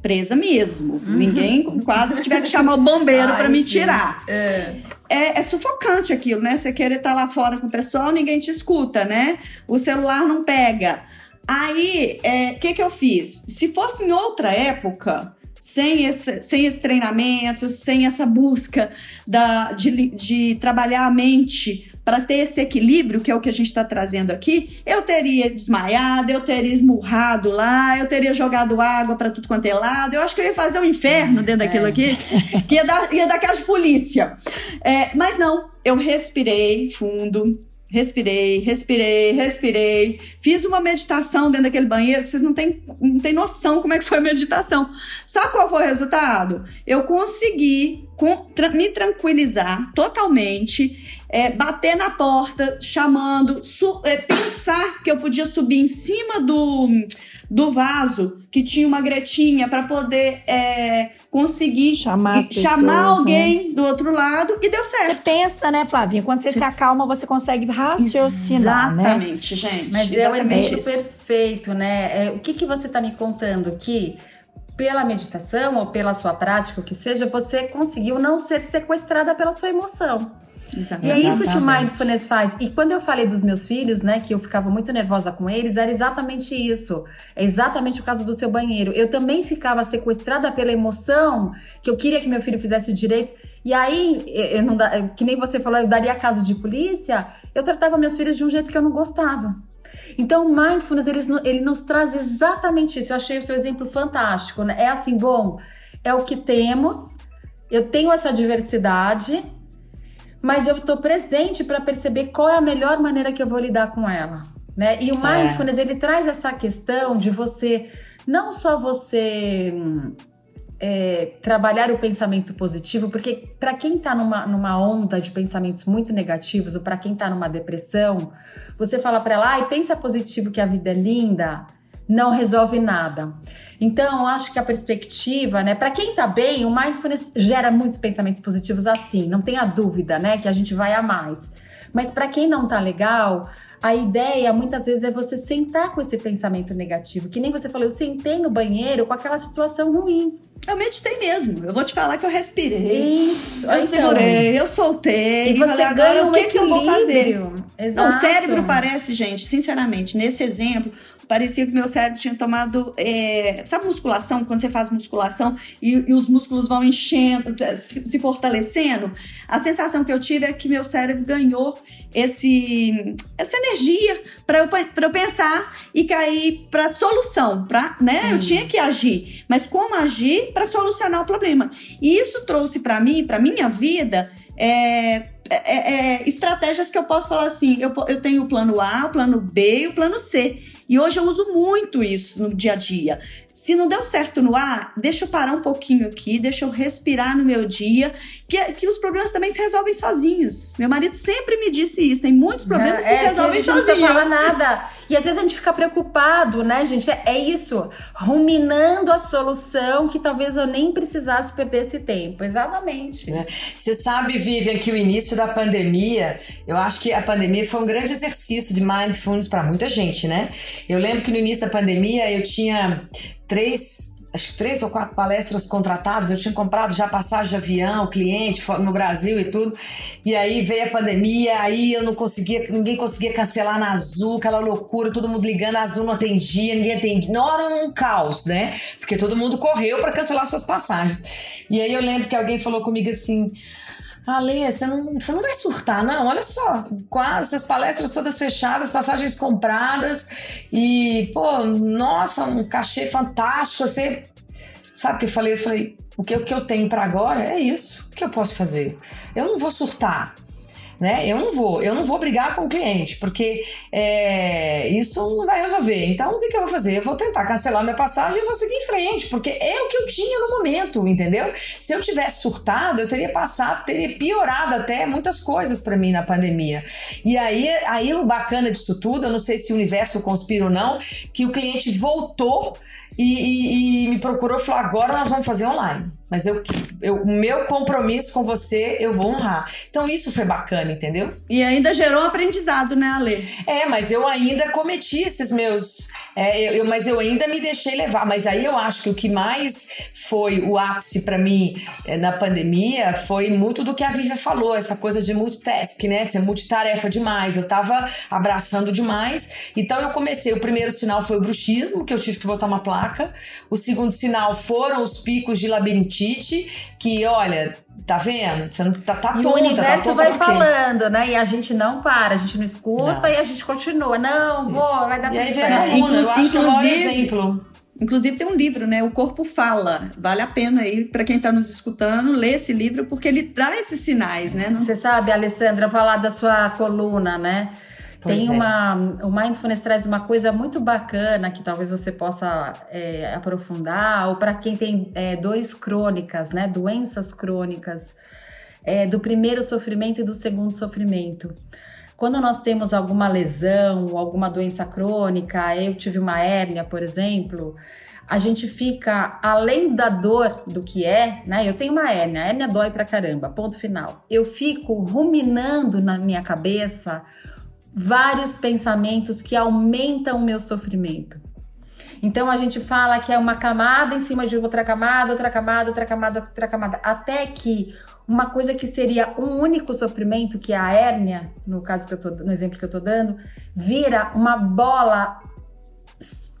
Speaker 4: presa mesmo. Uhum. Ninguém quase que tiver que chamar o bombeiro para me tirar. É. é. É, sufocante aquilo, né? Você querer estar tá lá fora com o pessoal, ninguém te escuta, né? O celular não pega. Aí, o é, que, que eu fiz? Se fosse em outra época, sem esse, sem esse treinamento, sem essa busca da, de, de trabalhar a mente para ter esse equilíbrio, que é o que a gente está trazendo aqui, eu teria desmaiado, eu teria esmurrado lá, eu teria jogado água para tudo quanto é lado. Eu acho que eu ia fazer um inferno dentro daquilo aqui, que ia dar, ia dar casa de polícia. É, mas não, eu respirei fundo, Respirei, respirei, respirei. Fiz uma meditação dentro daquele banheiro que vocês não têm, não têm noção como é que foi a meditação. Sabe qual foi o resultado? Eu consegui me tranquilizar totalmente, é, bater na porta, chamando, é, pensar que eu podia subir em cima do do vaso que tinha uma gretinha para poder é, conseguir
Speaker 5: chamar,
Speaker 4: pessoas, chamar né? alguém né? do outro lado e deu certo.
Speaker 5: Você pensa, né, Flavinha? Quando você, você... se acalma, você consegue raciocinar,
Speaker 4: né? Exatamente, né? gente.
Speaker 6: Mas exatamente é o exemplo isso. perfeito, né? É, o que, que você está me contando que pela meditação ou pela sua prática, o que seja, você conseguiu não ser sequestrada pela sua emoção. Exatamente. E é isso que o mindfulness faz. E quando eu falei dos meus filhos, né, que eu ficava muito nervosa com eles, era exatamente isso. É exatamente o caso do seu banheiro. Eu também ficava sequestrada pela emoção que eu queria que meu filho fizesse direito. E aí, eu não, que nem você falou, eu daria caso de polícia, eu tratava meus filhos de um jeito que eu não gostava. Então, o mindfulness, ele, ele nos traz exatamente isso. Eu achei o seu exemplo fantástico, né? É assim, bom, é o que temos, eu tenho essa diversidade, mas eu estou presente para perceber qual é a melhor maneira que eu vou lidar com ela, né? E o é. mindfulness ele traz essa questão de você não só você é, trabalhar o pensamento positivo, porque para quem está numa, numa onda de pensamentos muito negativos ou para quem está numa depressão, você fala para ela, ai, pensa positivo que a vida é linda não resolve nada. Então, acho que a perspectiva, né, para quem tá bem, o mindfulness gera muitos pensamentos positivos assim, não tenha dúvida, né, que a gente vai a mais. Mas para quem não tá legal, a ideia muitas vezes é você sentar com esse pensamento negativo, que nem você falou, eu sentei no banheiro com aquela situação ruim.
Speaker 4: Eu meditei mesmo. Eu vou te falar que eu respirei. Isso. Eu então, segurei, eu soltei. E, falei, agora o que, que eu vou fazer? Exato. Não, o cérebro parece, gente, sinceramente, nesse exemplo, parecia que meu cérebro tinha tomado. É, sabe musculação? Quando você faz musculação e, e, os músculos vão enchendo, se fortalecendo? A sensação que eu tive é que meu cérebro ganhou esse, essa energia para eu, eu pensar e cair para solução, para, né? Eu tinha que agir, mas como agir para solucionar o problema. E isso trouxe para mim, para minha vida, é, é, é, estratégias que eu posso falar assim: eu, eu tenho o plano A, o plano B e o plano C. E hoje eu uso muito isso no dia a dia. Se não deu certo no ar, deixa eu parar um pouquinho aqui, deixa eu respirar no meu dia, que, que os problemas também se resolvem sozinhos. Meu marido sempre me disse isso, tem muitos problemas é, que se resolvem
Speaker 6: que a
Speaker 4: gente sozinhos. Não
Speaker 6: fala nada. E às vezes a gente fica preocupado, né, gente? É, é isso, ruminando a solução que talvez eu nem precisasse perder esse tempo. Exatamente.
Speaker 3: É. Você sabe, Vivian, que o início da pandemia, eu acho que a pandemia foi um grande exercício de mindfulness para muita gente, né? Eu lembro que no início da pandemia eu tinha três acho que três ou quatro palestras contratadas, eu tinha comprado já passagem de avião, cliente no Brasil e tudo. E aí veio a pandemia, aí eu não conseguia, ninguém conseguia cancelar na Azul, aquela loucura, todo mundo ligando, a Azul não atendia, ninguém atendia. Não era um caos, né? Porque todo mundo correu para cancelar suas passagens. E aí eu lembro que alguém falou comigo assim: Ale, você não, você não vai surtar, não. Olha só, quase as palestras todas fechadas, passagens compradas e, pô, nossa, um cachê fantástico. Você sabe o que eu falei? Eu falei, o que, o que eu tenho para agora é isso. O que eu posso fazer? Eu não vou surtar né? Eu não vou, eu não vou brigar com o cliente, porque é, isso não vai resolver. Então, o que, que, eu vou fazer? Eu vou tentar cancelar minha passagem e vou seguir em frente, porque é o que eu tinha no momento, entendeu? Se eu tivesse surtado, eu teria passado, teria piorado até muitas coisas para mim na pandemia. E aí, aí o bacana disso tudo, eu não sei se o universo conspira ou não, que o cliente voltou e, e, e me procurou e falou: agora nós vamos fazer online. Mas eu, eu, o meu compromisso com você, eu vou honrar. Então isso foi bacana, entendeu?
Speaker 4: E ainda gerou aprendizado, né, Ale?
Speaker 3: É, mas eu ainda cometi esses meus. É, eu, mas eu ainda me deixei levar. Mas aí eu acho que o que mais foi o ápice para mim é, na pandemia foi muito do que a Vivian falou, essa coisa de multitask, né? De ser multitarefa demais. Eu tava abraçando demais. Então eu comecei. O primeiro sinal foi o bruxismo, que eu tive que botar uma placa. O segundo sinal foram os picos de que, olha, tá vendo? Você não tá, tá
Speaker 6: e
Speaker 3: tonta,
Speaker 6: o universo
Speaker 3: tá tonta
Speaker 6: vai falando, né? E a gente não para, a gente não escuta
Speaker 3: Não.
Speaker 6: e a gente continua. Não, vou, vai dar
Speaker 3: E
Speaker 6: tudo
Speaker 3: aí vem a eu acho que é o maior
Speaker 4: Inclusive-
Speaker 3: exemplo.
Speaker 4: Inclusive tem um livro, né? O Corpo Fala. Vale a pena aí para quem tá nos escutando ler esse livro porque ele dá esses sinais, né? Não-
Speaker 6: Você sabe, Alessandra, falar da sua coluna, né?
Speaker 3: Pois
Speaker 6: Tem
Speaker 3: é.
Speaker 6: uma. O Mindfulness traz uma coisa muito bacana que talvez você possa é, aprofundar, ou para quem tem é, dores crônicas, né? Doenças crônicas, é, do primeiro sofrimento e do segundo sofrimento. Quando nós temos alguma lesão, ou alguma doença crônica, eu tive uma hérnia, por exemplo, a gente fica além da dor do que é, né? Eu tenho uma hérnia, a hérnia dói pra caramba, ponto final. Eu fico ruminando na minha cabeça vários pensamentos que aumentam o meu sofrimento. Então a gente fala que é uma camada em cima de outra camada, outra camada, outra camada, outra camada, até que uma coisa que seria um único sofrimento, que é a hérnia, no caso que eu tô, no exemplo que eu tô dando, vira uma bola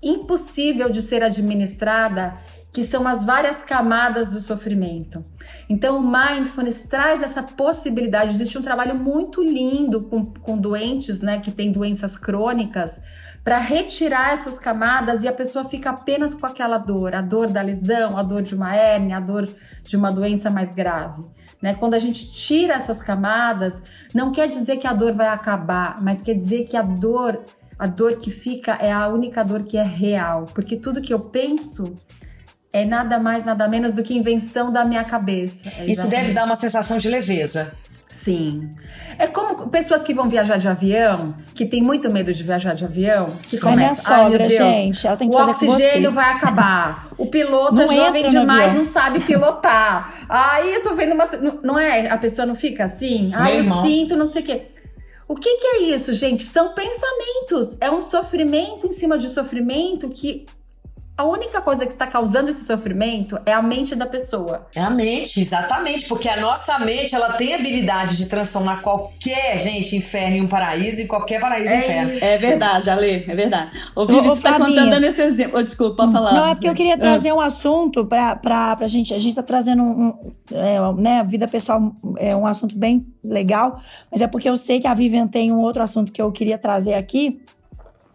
Speaker 6: impossível de ser administrada, que são as várias camadas do sofrimento. Então, o mindfulness traz essa possibilidade. Existe um trabalho muito lindo com, com doentes, né, que têm doenças crônicas, para retirar essas camadas e a pessoa fica apenas com aquela dor, a dor da lesão, a dor de uma hérnia, a dor de uma doença mais grave. Né? Quando a gente tira essas camadas, não quer dizer que a dor vai acabar, mas quer dizer que a dor, a dor que fica é a única dor que é real, porque tudo que eu penso é nada mais, nada menos do que invenção da minha cabeça. É
Speaker 3: Isso deve dar uma sensação de leveza.
Speaker 6: Sim. É como pessoas que vão viajar de avião, que tem muito medo de viajar de avião, que
Speaker 5: É minha
Speaker 6: começam. "Ai, meu
Speaker 5: sogra,
Speaker 6: Deus,
Speaker 5: gente. Ela tem que
Speaker 6: o
Speaker 5: fazer com
Speaker 6: oxigênio
Speaker 5: você."
Speaker 6: vai acabar. O piloto
Speaker 5: Não
Speaker 6: é jovem demais,
Speaker 5: avião.
Speaker 6: não sabe pilotar. Aí eu tô vendo uma. não- Não é? A pessoa não fica assim? Aí eu
Speaker 3: irmão.
Speaker 6: sinto, não sei o quê. O que, que é isso, gente? São pensamentos. É um sofrimento em cima de sofrimento que a única coisa que está causando esse sofrimento é a mente da pessoa.
Speaker 3: É a mente, exatamente, porque a nossa mente ela tem a habilidade de transformar qualquer gente inferno em um paraíso e qualquer paraíso em
Speaker 6: É
Speaker 3: inferno.
Speaker 6: isso.
Speaker 4: É verdade, Ale, é verdade. Ô,
Speaker 5: Ô,
Speaker 4: Vivi, você tá
Speaker 5: Flavinha.
Speaker 4: contando dando esse exemplo. Ô, desculpa, pode falar.
Speaker 5: Não, é porque eu queria trazer um assunto pra, pra, pra gente. A gente tá trazendo um, um, é, né, vida pessoal é um assunto bem legal, mas é porque eu sei que a Vivian tem um outro assunto que eu queria trazer aqui.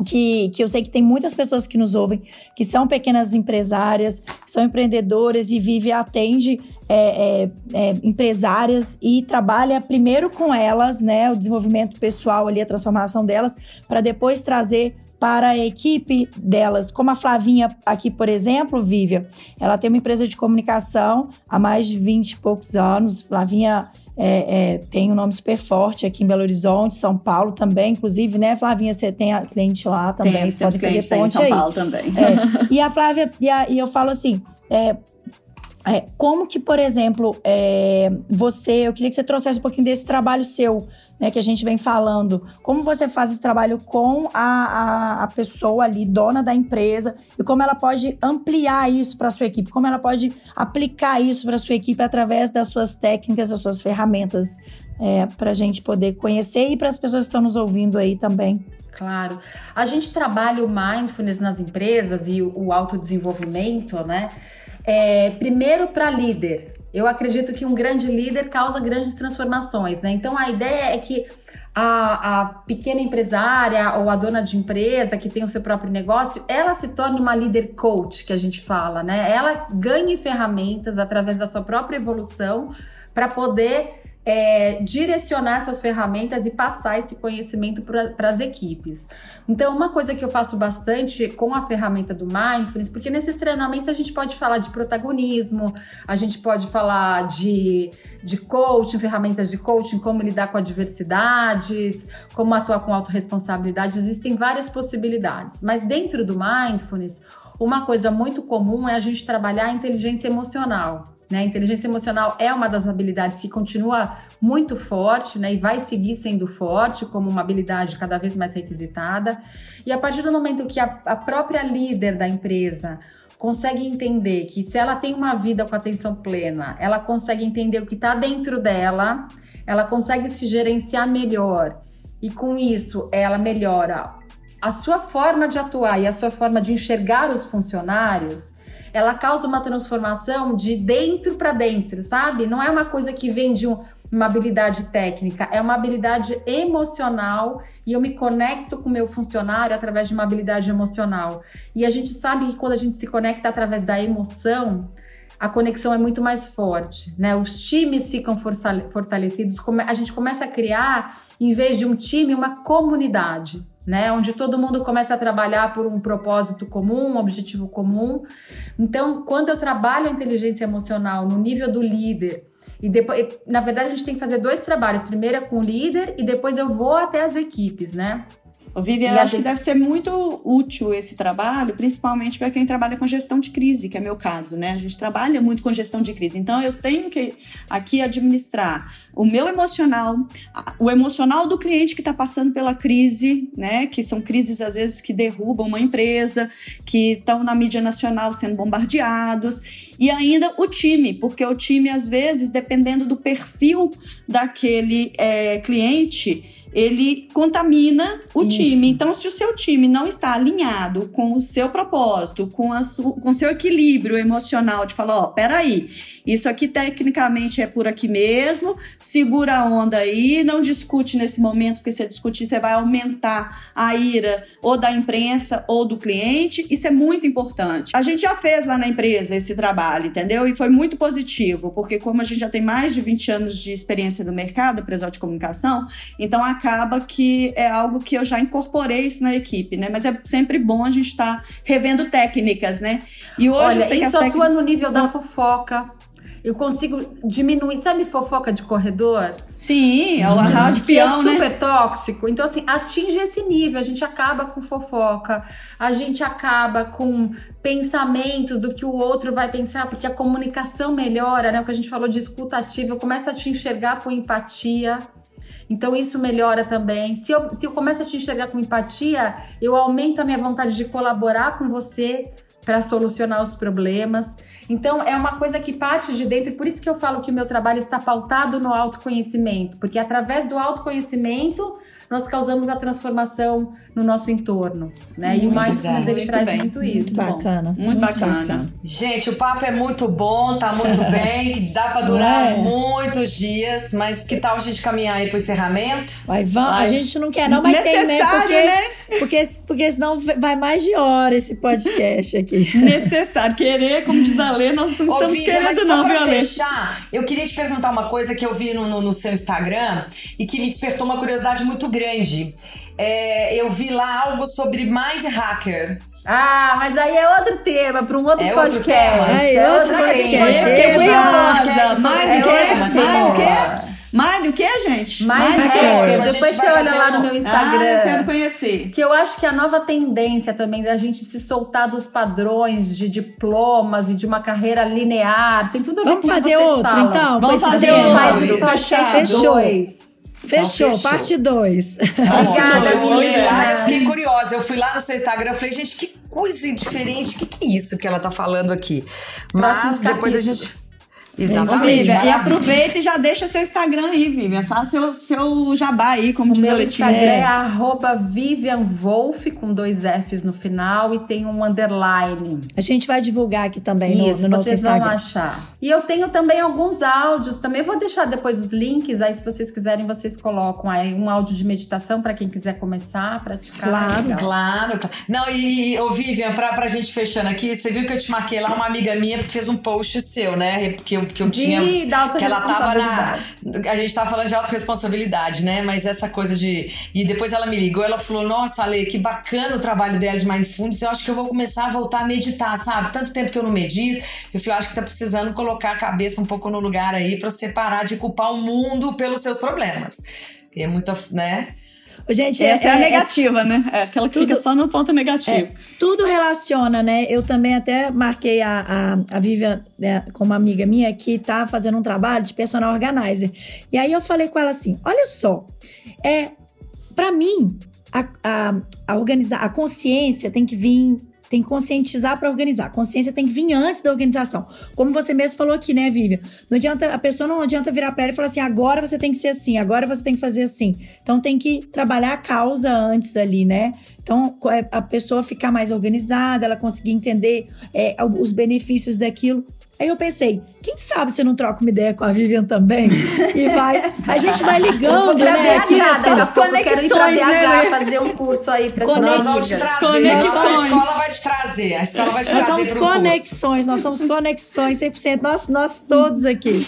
Speaker 5: Que, que eu sei que tem muitas pessoas que nos ouvem, que são pequenas empresárias, que são empreendedoras e vive, atende é, é, é, empresárias e trabalha primeiro com elas, né? O desenvolvimento pessoal ali, a transformação delas, para depois trazer para a equipe delas. Como a Flavinha aqui, por exemplo, Vivian, ela tem uma empresa de comunicação há mais de 20 e poucos anos. Flavinha é, é, tem um nome super forte aqui em Belo Horizonte, São Paulo também. Inclusive, né, Flavinha, você tem a cliente lá também.
Speaker 4: Tem,
Speaker 5: você
Speaker 4: temos
Speaker 5: pode fazer
Speaker 4: aí em
Speaker 5: ponte
Speaker 4: São
Speaker 5: aí.
Speaker 4: Paulo também.
Speaker 5: É, e a Flávia, e, a- e eu falo assim, é, é, como que, por exemplo, é, você, eu queria que você trouxesse um pouquinho desse trabalho seu, né, que a gente vem falando. Como você faz esse trabalho com a, a, a pessoa ali, dona da empresa, e como ela pode ampliar isso para sua equipe, como ela pode aplicar isso para sua equipe através das suas técnicas, das suas ferramentas, é, para a gente poder conhecer e para as pessoas que estão nos ouvindo aí também.
Speaker 6: Claro. A gente trabalha o mindfulness nas empresas e o, o autodesenvolvimento, né? É, primeiro para líder. Eu acredito que um grande líder causa grandes transformações, né? Então a ideia é que a, a pequena empresária ou a dona de empresa que tem o seu próprio negócio, ela se torne uma líder coach, que a gente fala, né? Ela ganhe ferramentas através da sua própria evolução para poder é, direcionar essas ferramentas e passar esse conhecimento para as equipes. Então, uma coisa que eu faço bastante com a ferramenta do Mindfulness, porque nesses treinamentos a gente pode falar de protagonismo, a gente pode falar de, de coaching, ferramentas de coaching, como lidar com adversidades, como atuar com autorresponsabilidade, existem várias possibilidades. Mas dentro do Mindfulness, uma coisa muito comum é a gente trabalhar a inteligência emocional. Né? Inteligência emocional é uma das habilidades que continua muito forte né? e vai seguir sendo forte como uma habilidade cada vez mais requisitada. E a partir do momento que a, a própria líder da empresa consegue entender que se ela tem uma vida com atenção plena, ela consegue entender o que está dentro dela, ela consegue se gerenciar melhor e com isso ela melhora a sua forma de atuar e a sua forma de enxergar os funcionários, ela causa uma transformação de dentro para dentro, sabe? Não é uma coisa que vem de um, uma habilidade técnica, é uma habilidade emocional e eu me conecto com o meu funcionário através de uma habilidade emocional. E a gente sabe que quando a gente se conecta através da emoção, a conexão é muito mais forte, né? Os times ficam fortalecidos, a gente começa a criar, em vez de um time, uma comunidade né? Onde todo mundo começa a trabalhar por um propósito comum, um objetivo comum. Então, quando eu trabalho a inteligência emocional no nível do líder, e depois, na verdade, a gente tem que fazer dois trabalhos. Primeiro é com o líder e depois eu vou até as equipes, né?
Speaker 4: Vivian, eu acho gente... que deve ser muito útil esse trabalho, principalmente para quem trabalha com gestão de crise, que é meu caso, né? A gente trabalha muito com gestão de crise. Então, eu tenho que aqui administrar o meu emocional, o emocional do cliente que está passando pela crise, né? Que são crises, às vezes, que derrubam uma empresa, que estão na mídia nacional sendo bombardeados. E ainda o time, porque o time, às vezes, dependendo do perfil daquele é, cliente, ele contamina o Isso. time. Então, se o seu time não está alinhado com o seu propósito, com o seu equilíbrio emocional, de falar, ó, peraí, isso aqui tecnicamente é por aqui mesmo, segura a onda aí, não discute nesse momento, porque se discutir, você vai aumentar a ira ou da imprensa ou do cliente. Isso é muito importante. A gente já fez lá na empresa esse trabalho, entendeu? E foi muito positivo, porque como a gente já tem mais de 20 anos de experiência no mercado, empresa de comunicação, então acaba que é algo que eu já incorporei isso na equipe, né? Mas é sempre bom a gente estar tá revendo técnicas, né?
Speaker 6: E hoje Olha, eu sei isso que atua técnicas... no nível da fofoca, eu consigo diminuir, sabe fofoca de corredor?
Speaker 4: Sim, é o arraio de peão,
Speaker 6: é super tóxico. Então, assim, atinge esse nível. A gente acaba com fofoca, a gente acaba com pensamentos do que o outro vai pensar, porque a comunicação melhora, né? O que a gente falou de escuta ativa, eu começo a te enxergar com empatia. Então isso melhora também. Se eu, se eu começo a te enxergar com empatia, eu aumento a minha vontade de colaborar com você para solucionar os problemas. Então, é uma coisa que parte de dentro, e por isso que eu falo que o meu trabalho está pautado no autoconhecimento, porque através do autoconhecimento nós causamos a transformação no nosso entorno, né? Muito e o mindfulness ele traz bem. muito isso.
Speaker 5: Muito bacana.
Speaker 4: Muito, muito bacana. bacana.
Speaker 3: Gente, o papo é muito bom, tá muito bem, que dá para durar é. muitos dias, mas que tal a gente caminhar aí pro encerramento?
Speaker 5: Vai, vamos. Vai. A gente não quer não, mas
Speaker 4: Necessário,
Speaker 5: tem, né? Porque,
Speaker 4: né?
Speaker 5: Porque, porque senão vai mais de hora esse podcast aqui.
Speaker 4: Necessário. Querer, como diz a Lê, nós não Ô, estamos querendo mas
Speaker 3: não,
Speaker 4: só pra
Speaker 3: fechar, eu queria te perguntar uma coisa que eu vi no, no, no seu Instagram e que me despertou uma curiosidade muito grande. É, eu vi lá algo sobre Mind Hacker.
Speaker 6: Ah, mas aí é outro tema, para um outro é podcast. Outro tema.
Speaker 5: É, é outro podcast.
Speaker 4: Eu curiosa. Mais o quê? Mais o quê? Mais o que, gente?
Speaker 6: Mais, Mais hacker. Depois você olha lá no meu Instagram. Ah,
Speaker 4: eu quero conhecer.
Speaker 6: Que eu acho que a nova tendência também da gente se soltar dos padrões de diplomas e de uma carreira linear. Tem tudo a ver
Speaker 5: Vamos
Speaker 6: com o
Speaker 5: que fazer outro,
Speaker 6: falam.
Speaker 5: então?
Speaker 4: Vamos fazer outro.
Speaker 6: Faz o.
Speaker 5: Fechou, então, fechou. parte 2.
Speaker 6: Obrigada,
Speaker 3: eu, eu, eu fiquei curiosa. Eu fui lá no seu Instagram e falei, gente, que coisa diferente. O que, que é isso que ela tá falando aqui? Mas depois a gente
Speaker 4: Exatamente. Vivian, e aproveita e já deixa seu Instagram aí, Vivian. Faça seu, seu jabá aí, como o diz
Speaker 6: meu
Speaker 4: a
Speaker 6: Letícia. Instagram é arroba Vivian Wolf, com dois Fs no final e tem um underline.
Speaker 5: A gente vai divulgar aqui também Isso, no, no nosso Instagram.
Speaker 6: vocês vão achar. E eu tenho também alguns áudios também. vou deixar depois os links, aí se vocês quiserem, vocês colocam aí um áudio de meditação para quem quiser começar a praticar.
Speaker 3: Claro, claro, claro. Não, e, ô Vivian, pra, pra gente fechando aqui, você viu que eu te marquei lá uma amiga minha que fez um post seu, né? Que eu que eu tinha.
Speaker 6: De
Speaker 3: que ela tava na. A gente tava falando de autorresponsabilidade, né? Mas essa coisa de. E depois ela me ligou, ela falou: Nossa, Ale, que bacana o trabalho dela de Mindfulness. Eu acho que eu vou começar a voltar a meditar, sabe? Tanto tempo que eu não medito. Eu falei: Eu acho que tá precisando colocar a cabeça um pouco no lugar aí para separar de culpar o mundo pelos seus problemas. E é muita, né?
Speaker 5: Gente,
Speaker 4: Essa é, é a negativa, é, né? É aquela que tudo, fica só no ponto negativo. É,
Speaker 5: tudo relaciona, né? Eu também até marquei a, a, a Vivian né, como amiga minha que tá fazendo um trabalho de personal organizer. E aí eu falei com ela assim: olha só, é, para mim, a, a, a, organizar, a consciência tem que vir tem que conscientizar para organizar. Consciência tem que vir antes da organização. Como você mesmo falou aqui, né, Vivian? Não adianta, a pessoa não adianta virar para ela e falar assim: agora você tem que ser assim, agora você tem que fazer assim. Então tem que trabalhar a causa antes ali, né? Então é, a pessoa ficar mais organizada, ela conseguir entender é, os benefícios daquilo. Aí eu pensei, quem sabe você não troca uma ideia com a Vivian também? E vai. A gente vai ligando, né?
Speaker 6: Aqui nessas conexões, né? fazer um curso aí pra
Speaker 3: Nós vamos trazer. Conexões. A escola vai te trazer. A escola vai te
Speaker 5: nós
Speaker 3: trazer.
Speaker 5: Nós somos conexões,
Speaker 3: curso.
Speaker 5: nós somos conexões 100%. Nós, nós todos aqui.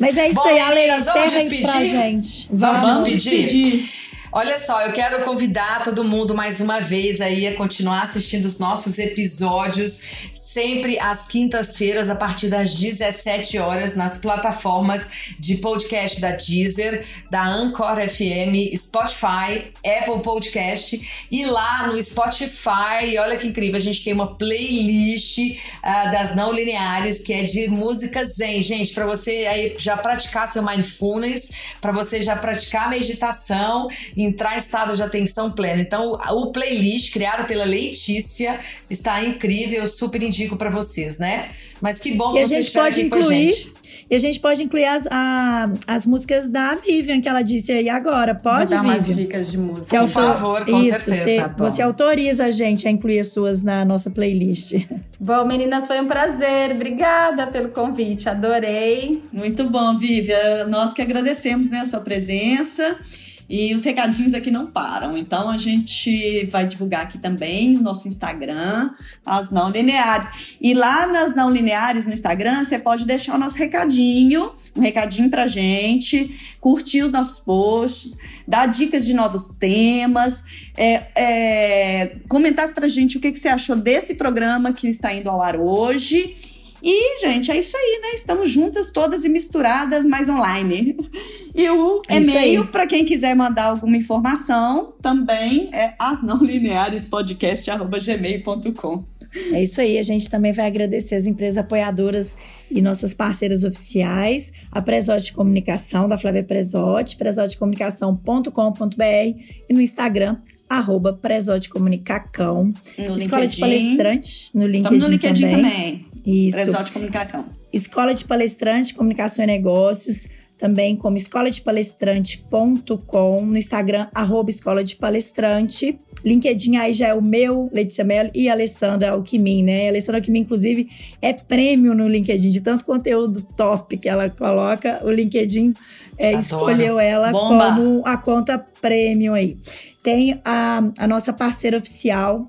Speaker 5: Mas é isso Bom, aí, Ale, encerra aí pra gente.
Speaker 3: Vamos, vamos despedir. despedir. Olha só, eu quero convidar todo mundo mais uma vez aí a continuar assistindo os nossos episódios sempre às quintas-feiras a partir das 17 horas nas plataformas de podcast da Deezer, da Anchor FM, Spotify, Apple Podcast e lá no Spotify, olha que incrível, a gente tem uma playlist uh, das não lineares que é de música zen, gente, para você aí já praticar seu mindfulness, para você já praticar meditação entrar em estado de atenção plena. Então, o playlist criado pela Letícia está incrível, eu super indico para vocês, né? Mas que bom que vocês aqui incluir... com a gente.
Speaker 5: E a gente pode incluir as, a, as músicas da Vivian, que ela disse aí agora. Pode,
Speaker 6: Vou
Speaker 5: dar
Speaker 6: Vivian? umas dicas de música.
Speaker 3: Por favor, com
Speaker 5: Isso,
Speaker 3: certeza.
Speaker 5: Você, tá você autoriza a gente a incluir as suas na nossa playlist.
Speaker 6: Bom, meninas, foi um prazer. Obrigada pelo convite. Adorei.
Speaker 4: Muito bom, Vivian. Nós que agradecemos né, a sua presença. E os recadinhos aqui não param. Então a gente vai divulgar aqui também no nosso Instagram, as não lineares. E lá nas não lineares no Instagram, você pode deixar o nosso recadinho, um recadinho pra gente, curtir os nossos posts, dar dicas de novos temas, é, é, comentar pra gente o que, que você achou desse programa que está indo ao ar hoje. E, gente, é isso aí, né? Estamos juntas, todas e misturadas, mas online. E o é e-mail, para quem quiser mandar alguma informação, também é asnãolinearespodcast.gmail.com.
Speaker 5: É isso aí, a gente também vai agradecer as empresas apoiadoras e nossas parceiras oficiais, a Presote Comunicação, da Flávia Presote, presotecomunicação.com.br e no Instagram, arroba Presote Comunicacão.
Speaker 4: No
Speaker 5: Escola
Speaker 4: LinkedIn.
Speaker 5: de Palestrante, no LinkedIn,
Speaker 4: no LinkedIn
Speaker 5: também.
Speaker 4: também.
Speaker 5: Isso.
Speaker 4: Comunicacão.
Speaker 5: Escola de Palestrante, Comunicação e Negócios, também como escola de palestrante.com, no Instagram, arroba escola de palestrante. LinkedIn aí já é o meu, Letícia Mello e Alessandra Alquimin, né? A Alessandra Alquimin, inclusive, é prêmio no LinkedIn, de tanto conteúdo top que ela coloca, o LinkedIn é, escolheu ela
Speaker 4: Bomba.
Speaker 5: como a conta prêmio aí. Tem a, a nossa parceira oficial,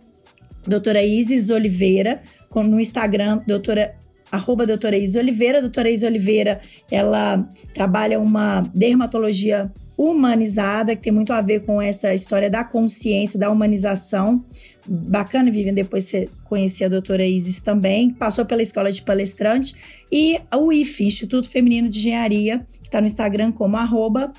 Speaker 5: doutora Isis Oliveira, com, no Instagram, doutora arroba doutora Isa Oliveira. Doutora Isa Oliveira, ela trabalha uma dermatologia humanizada, que tem muito a ver com essa história da consciência, da humanização. Bacana, Vivian, depois você conhecer a doutora Isis também. Passou pela escola de palestrante. E o IFE, Instituto Feminino de Engenharia, que está no Instagram como arroba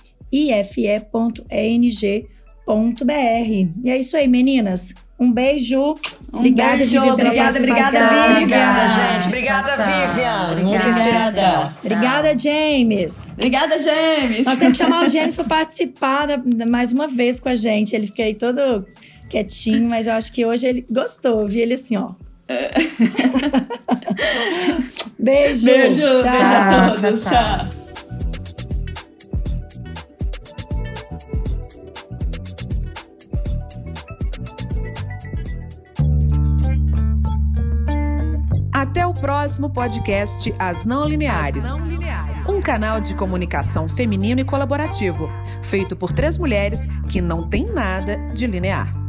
Speaker 5: ife.eng.br. E é isso aí, meninas. Um beijo.
Speaker 4: Um
Speaker 5: obrigada,
Speaker 4: beijo,
Speaker 5: Vivian,
Speaker 4: obrigada, obrigada. Vivian.
Speaker 3: Obrigada, gente. Obrigada,
Speaker 6: Tchau, tchau.
Speaker 3: Vivian. Muita
Speaker 6: Obrigada.
Speaker 5: Obrigada, James.
Speaker 4: Obrigada, James.
Speaker 5: Nós temos que chamar o James para participar da- mais uma vez com a gente. Ele fica aí todo quietinho, mas eu acho que hoje ele gostou. Vi ele assim, ó. Beijo.
Speaker 4: Beijo,
Speaker 5: Tchau.
Speaker 4: beijo a todos. tchau,
Speaker 2: Até o próximo podcast As Não Lineares. Um canal de comunicação feminino e colaborativo, feito por três mulheres que não têm nada de linear.